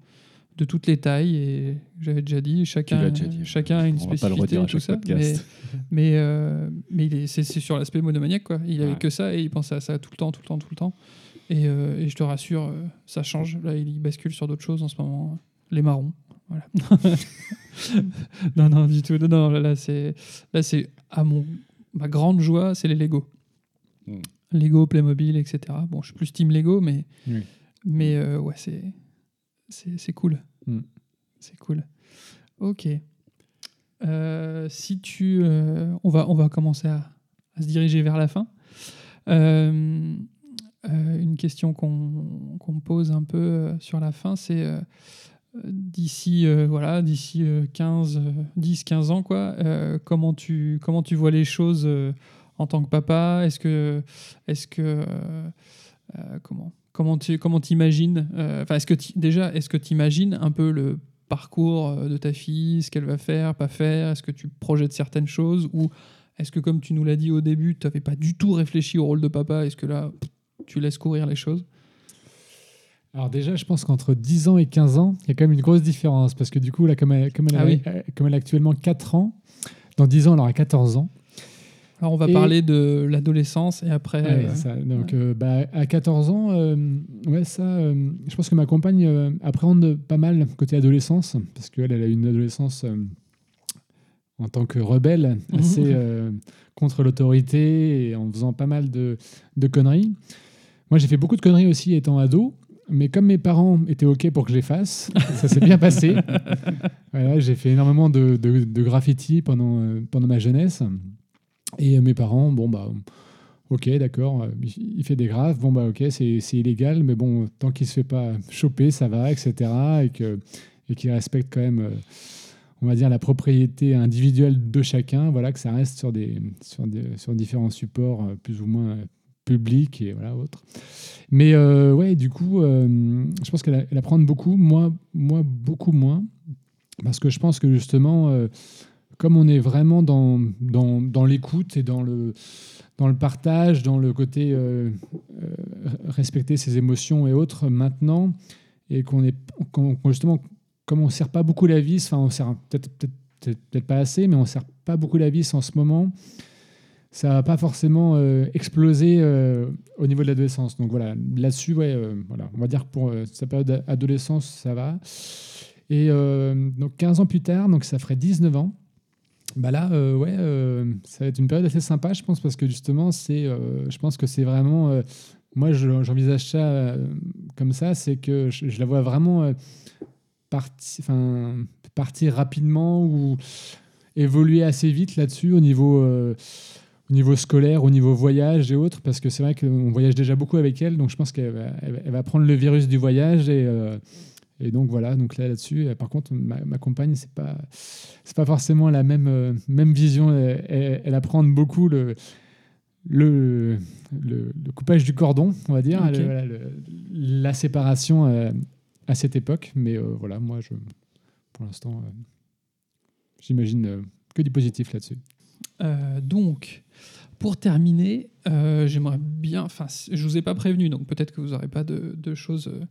de toutes les tailles. Et j'avais déjà dit, chacun, l'as déjà dit. chacun a une On va pas le spécificité à tout ça. Mais, podcast. mais, euh, mais il est, c'est, c'est sur l'aspect monomaniaque, quoi. Il avait Ouais. que ça et il pensait à ça tout le temps, tout le temps, tout le temps. Et, euh, et je te rassure, euh, ça change. Là, il bascule sur d'autres choses en ce moment. Les marrons. Voilà. non, non, du tout. Non, non, là, là, c'est, là, c'est à mon, ma grande joie, c'est les Lego. Mm. Lego, Playmobil, etc. Bon, je suis plus Team Lego, mais, Oui. mais euh, ouais, c'est, c'est, cool. Mm. C'est cool. Ok. Euh, si tu, euh, on va, on va commencer à, à se diriger vers la fin. Euh, euh, une question qu'on me pose un peu sur la fin, c'est d'ici voilà, d'ici euh, 15, euh, 10, 15 ans, quoi, comment, tu, comment tu vois les choses en tant que papa? Est-ce que, est-ce que comment? Comment tu comment t'imagines euh, Enfin, est-ce que tu- déjà, est-ce que tu imagines un peu le parcours euh, de ta fille, ce qu'elle va faire, pas faire? Est-ce que tu projettes certaines choses? Ou est-ce que, comme tu nous l'as dit au début, tu n'avais pas du tout réfléchi au rôle de papa? Est-ce que là, tu laisses courir les choses? Alors déjà, je pense qu'entre 10 ans et 15 ans, il y a quand même une grosse différence. Parce que du coup, là, comme elle, comme elle, Ah oui. euh, comme elle a actuellement 4 ans, dans 10 ans, elle aura 14 ans. Alors, on va Et- parler de l'adolescence et après. Ouais, euh, ça, donc, euh, bah, à 14 ans, euh, ouais, ça, je pense que ma compagne appréhende pas mal côté adolescence, parce qu'elle elle a eu une adolescence en tant que rebelle, Mhm. assez contre l'autorité et en faisant pas mal de, de conneries. Moi, j'ai fait beaucoup de conneries aussi étant ado, mais comme mes parents étaient OK pour que je les fasse, ça s'est bien passé. Voilà, j'ai fait énormément de, de, de graffiti pendant, euh, pendant ma jeunesse. Et euh, mes parents, bon, bah, ok, d'accord, il fait des graves, bon, bah, ok, c'est illégal, mais bon, tant qu'il se fait pas choper, ça va, etc. Et que- et qu'il respecte quand même, euh, on va dire, la propriété individuelle de chacun, voilà, que ça reste sur, des, sur, des, sur différents supports euh, plus ou moins publics et voilà, autres. Mais euh, ouais, du coup, je pense qu'elle elle apprend beaucoup, moi, moi, beaucoup moins, parce que je pense que justement, comme on est vraiment dans, dans, l'écoute et dans le, dans le partage, dans le côté euh, euh, respecter ses émotions et autres maintenant, et qu'on est qu'on- justement, comme on ne sert pas beaucoup la vis, enfin on sert peut-être peut-être- peut-être pas assez, mais on sert pas beaucoup la vis en ce moment, ça va pas forcément euh, exploser euh, au niveau de l'adolescence. Donc voilà, là-dessus, ouais, voilà, on va dire que pour sa période d'adolescence, ça va. Et donc 15 ans plus tard, donc ça ferait 19 ans. Bah là, euh, ouais, euh, ça va être une période assez sympa, je pense, parce que justement, c'est, euh, je pense que c'est vraiment, moi, je- j'envisage ça comme ça, c'est que je, la vois vraiment parti, partir rapidement ou évoluer assez vite là-dessus au niveau, au niveau scolaire, au niveau voyage et autres, parce que c'est vrai qu'on voyage déjà beaucoup avec elle, donc je pense qu'elle va, va- prendre le virus du voyage et et donc voilà, donc là là-dessus, euh, par contre, ma, ma compagne, c'est pas c'est pas forcément la même euh, même vision. Elle, elle, elle apprend beaucoup le le, le le coupage du cordon, on va dire, voilà, la séparation euh, à cette époque. Mais euh, voilà, moi, je pour l'instant, j'imagine que du positif là-dessus. Donc, pour terminer, euh, j'aimerais bien. Enfin, je vous ai pas prévenu, donc peut-être que vous n'aurez pas de, choses euh,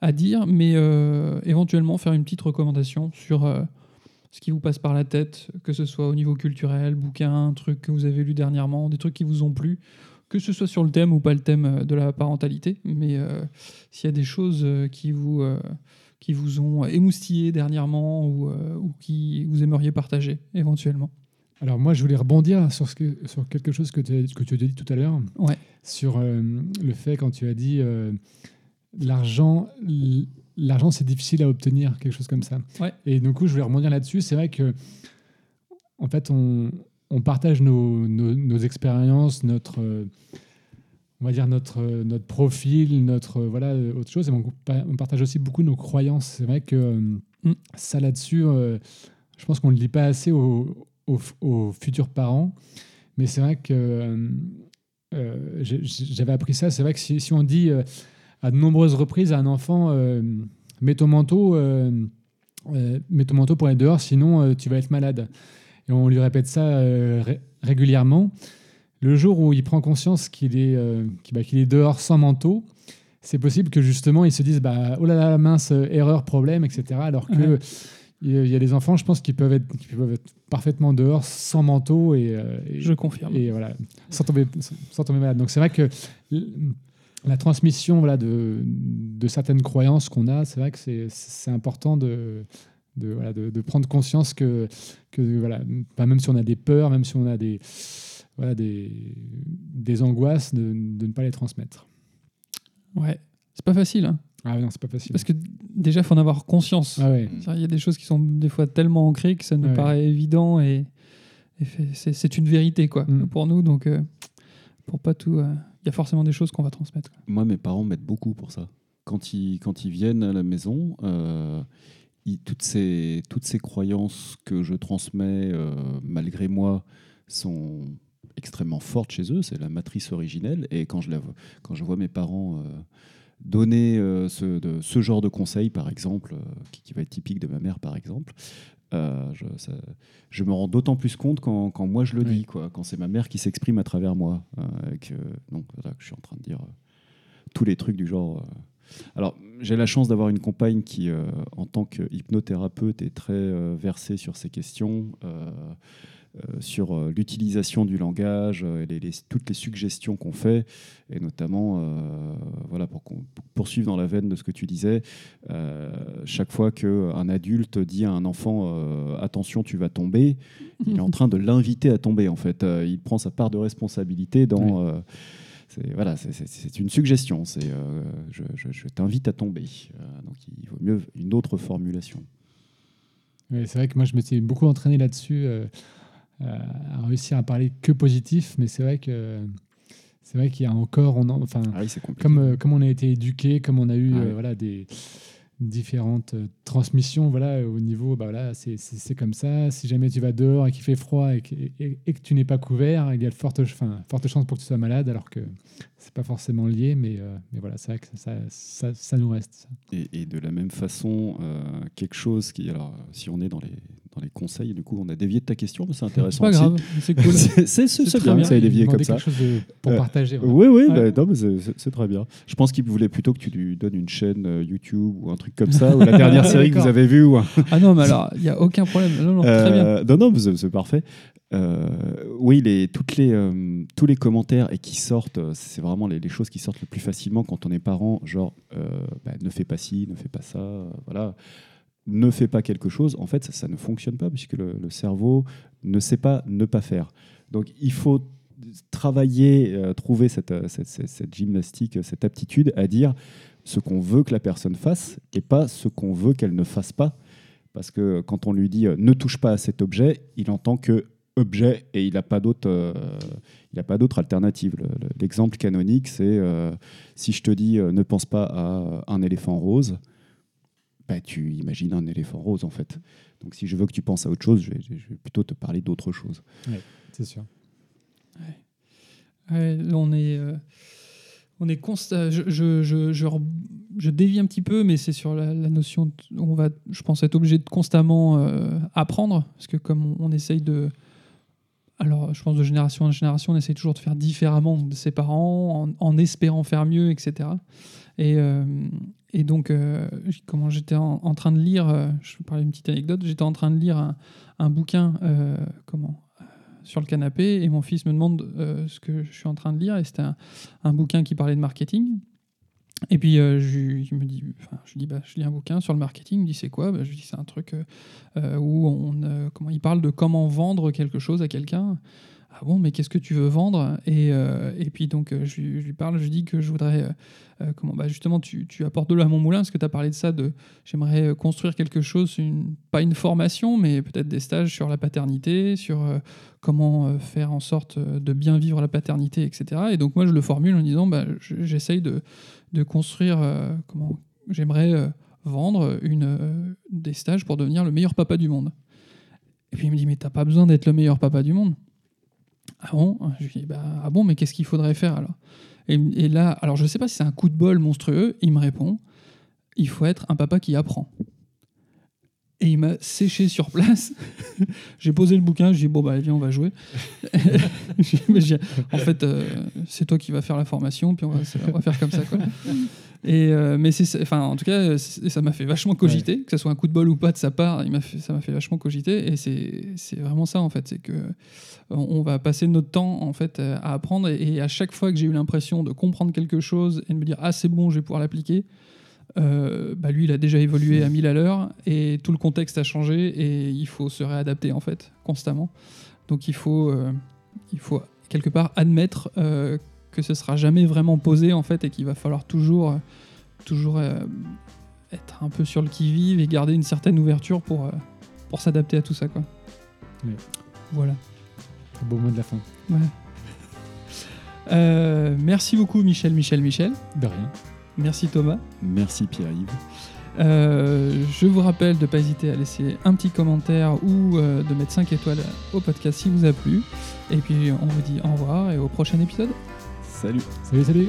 à dire, mais euh, éventuellement faire une petite recommandation sur ce qui vous passe par la tête, que ce soit au niveau culturel, bouquin, truc que vous avez lu dernièrement, des trucs qui vous ont plu, que ce soit sur le thème ou pas le thème de la parentalité, mais s'il y a des choses qui vous qui vous ont émoustillé dernièrement ou, ou qui vous aimeriez partager éventuellement. Alors moi, je voulais rebondir sur, ce que, sur quelque chose que tu as, que tu as dit tout à l'heure, Ouais. sur euh, le fait quand tu as dit euh, l'argent, l'argent c'est difficile à obtenir, quelque chose comme ça. Ouais. Et du coup, je voulais rebondir là-dessus. C'est vrai que en fait, on, on partage nos, nos, nos expériences, notre euh, on va dire notre, notre profil, notre voilà autre chose. Et on, pa- on partage aussi beaucoup nos croyances. C'est vrai que Mm. ça là-dessus, euh, je pense qu'on ne le dit pas assez aux, aux, futurs parents. Mais c'est vrai que euh, euh, j'avais appris ça. C'est vrai que si, on dit euh, à de nombreuses reprises à un enfant, mets ton manteau, mets ton manteau pour aller dehors, sinon tu vas être malade. Et on lui répète ça ré- régulièrement. Le jour où il prend conscience qu'il est, bah, qu'il est dehors sans manteau, c'est possible que justement ils se disent bah, oh là là, mince, erreur, problème, etc. Alors que. Il y a- des enfants, je pense, qui peuvent être, qui peuvent être parfaitement dehors sans manteau et, euh, et- Je confirme. et voilà, sans tomber, sans tomber malade. Donc c'est vrai que la transmission voilà, de, de certaines croyances qu'on a, c'est vrai que c'est- c'est important de, de, voilà, de, de prendre conscience que, que voilà, même si on a des peurs, même si on a des, voilà, des, des angoisses, de, de ne pas les transmettre. Ouais, c'est pas facile, hein, Ah non, c'est pas facile. parce que déjà, il faut en avoir conscience. Ah ouais. Il y a des choses qui sont des fois tellement ancrées que ça nous Ouais. paraît évident et, c'est c'est une vérité quoi Mm. pour nous. Donc, euh, pour pas tout, euh, il y a forcément des choses qu'on va transmettre. quoi. Moi, mes parents m'aident beaucoup pour ça. Quand ils, quand ils viennent à la maison, euh, ils- toutes, ces, toutes ces croyances que je transmets euh, malgré moi sont extrêmement fortes chez eux. C'est la matrice originelle. Et quand je, la vois, quand je vois mes parents euh, donner euh, ce, de- ce genre de conseil, par exemple, euh, qui, qui va être typique de ma mère, par exemple. Euh, je, ça- je me rends d'autant plus compte quand, quand moi je le Oui. dis, quoi, quand c'est ma mère qui s'exprime à travers moi. euh, que, donc voilà, que je suis en train de dire euh, tous les trucs du genre. Alors, j'ai la chance d'avoir une compagne qui, en tant qu'hypnothérapeute, est très versée sur ces questions. Euh, sur euh, l'utilisation du langage, euh, et les- les- toutes les suggestions qu'on fait, et notamment, voilà, pour, pour poursuivre dans la veine de ce que tu disais, chaque fois qu'un adulte dit à un enfant attention, tu vas tomber, il est en train de l'inviter à tomber, en fait. Il prend sa part de responsabilité dans. c'est voilà, c'est- une suggestion. C'est euh, je, je- je t'invite à tomber. Euh, donc il vaut mieux une autre formulation. Ouais, c'est vrai que moi, je m'étais beaucoup entraîné là-dessus, euh, à réussir à parler que positif, mais c'est vrai que c'est vrai qu'il y a encore, on en- enfin, Ah oui, comme, euh, comme on a été éduqué, comme on a eu Ah euh, oui. voilà, des différentes euh, transmissions, voilà, au niveau, bah, voilà, c'est- comme ça. Si jamais tu vas dehors et qu'il fait froid et que, et- et que tu n'es pas couvert, il y a de fortes, enfin, fortes chances pour que tu sois malade, alors que c'est pas forcément lié, mais, euh, mais voilà, c'est vrai que ça, ça, ça nous reste. ça. Et, et de la même façon, euh, quelque chose qui. Alors, si on est dans les, dans les conseils, du coup, on a dévié de ta question, mais c'est C'est intéressant. pas aussi. grave, c'est cool. c'est c'est- c'est très bien, bien. ça a dévié comme ça. quelque chose de- pour Euh, partager. voilà. Oui, oui, Ouais. bah, non, mais c'est- c'est c'est très bien. Je pense qu'il voulait plutôt que tu lui donnes une chaîne euh, YouTube ou un truc comme ça, ou la dernière série que vous avez vue. Ou Ah non, mais alors, il n'y a aucun problème. Non, non, très bien. Euh, non, non, c'est c'est parfait. Euh, oui, les, toutes les, euh, tous les commentaires et qui sortent, c'est vraiment les, les choses qui sortent le plus facilement quand on est parent, genre euh, bah, ne fais pas ci, ne fais pas ça, voilà, ne fais pas quelque chose. En fait, ça, ne fonctionne pas puisque le, cerveau ne sait pas ne pas faire. Donc, il faut travailler, euh, trouver cette, euh, cette, cette- cette gymnastique, cette aptitude à dire ce qu'on veut que la personne fasse et pas ce qu'on veut qu'elle ne fasse pas. Parce que quand on lui dit euh, ne touche pas à cet objet, il entend que objet et il n'a pas d'autre euh, il a pas d'autre alternative. Le- le- L'exemple canonique, c'est euh, si je te dis euh, ne pense pas à euh, un éléphant rose, bah, tu imagines un éléphant rose en fait. Donc si je veux que tu penses à autre chose, je vais, je vais plutôt te parler d'autre chose. C'est sûr. Ouais, on est, euh, on est consta- Je, je, je, je, dévie un petit peu, mais c'est sur la, la notion. de- on va, je pense, être obligé de constamment euh, apprendre, parce que comme on, on essaye de. Alors, je pense de génération en génération, on essaye toujours de faire différemment de ses parents, en, en espérant faire mieux, etc. Et, euh, et donc, euh, comment j'étais en, train de lire, euh, je vais parler une petite anecdote, j'étais en train de lire un, bouquin, euh, comment sur le canapé et mon fils me demande ce que je suis en train de lire et c'était un, bouquin qui parlait de marketing. Et puis euh, je, il me dit enfin, je dis bah, je lis un bouquin sur le marketing il me dit c'est quoi? Bah, je lui dis c'est un truc où on comment il parle de comment vendre quelque chose à quelqu'un ah bon mais qu'est-ce que tu veux vendre? Et, euh, et puis donc euh, je, lui- parle je lui dis que je voudrais euh, comment bah, justement tu, tu apportes de l'eau à mon moulin parce que tu as parlé de ça de j'aimerais construire quelque chose une, pas une formation mais peut-être des stages sur la paternité sur comment faire en sorte de bien vivre la paternité, etc. Et donc moi, je le formule en disant, bah, je- j'essaye de, de construire, comment j'aimerais vendre une, des stages pour devenir le meilleur papa du monde. Et puis il me dit, mais t'as pas besoin d'être le meilleur papa du monde. Ah bon? Je lui dis, bah, ah bon, mais qu'est-ce qu'il faudrait faire alors? Et, là, alors je sais pas si c'est un coup de bol monstrueux, il me répond, il faut être un papa qui apprend. Et il m'a séché sur place. j'ai posé le bouquin, j'ai dit bon bah viens on va jouer. En fait euh, c'est toi qui vas faire la formation puis on va, on va faire comme ça quoi. Et euh, mais c'est enfin en tout cas ça m'a fait vachement cogiter que ce soit un coup de bol ou pas de sa part, il m'a fait, ça m'a fait vachement cogiter et c'est c'est vraiment ça en fait c'est que on va passer notre temps en fait à apprendre et à chaque fois que j'ai eu l'impression de comprendre quelque chose et de me dire ah c'est bon je vais pouvoir l'appliquer euh, bah lui, il a déjà évolué à 1000 à l'heure et tout le contexte a changé et il faut se réadapter en fait constamment. Donc il faut, euh, il faut quelque part admettre euh, que ce sera jamais vraiment posé en fait et qu'il va falloir toujours, toujours être un peu sur le qui vive et garder une certaine ouverture pour, pour s'adapter à tout ça quoi. Oui. Voilà. Un beau mot de la fin. Ouais. Merci beaucoup Michel, Michel, Michel. De rien. Merci Thomas. Merci Pierre-Yves. Euh, je vous rappelle de ne pas hésiter à laisser un petit commentaire ou euh, de mettre 5 étoiles au podcast si vous a plu. Et puis on vous dit au revoir et au prochain épisode. Salut Salut, salut.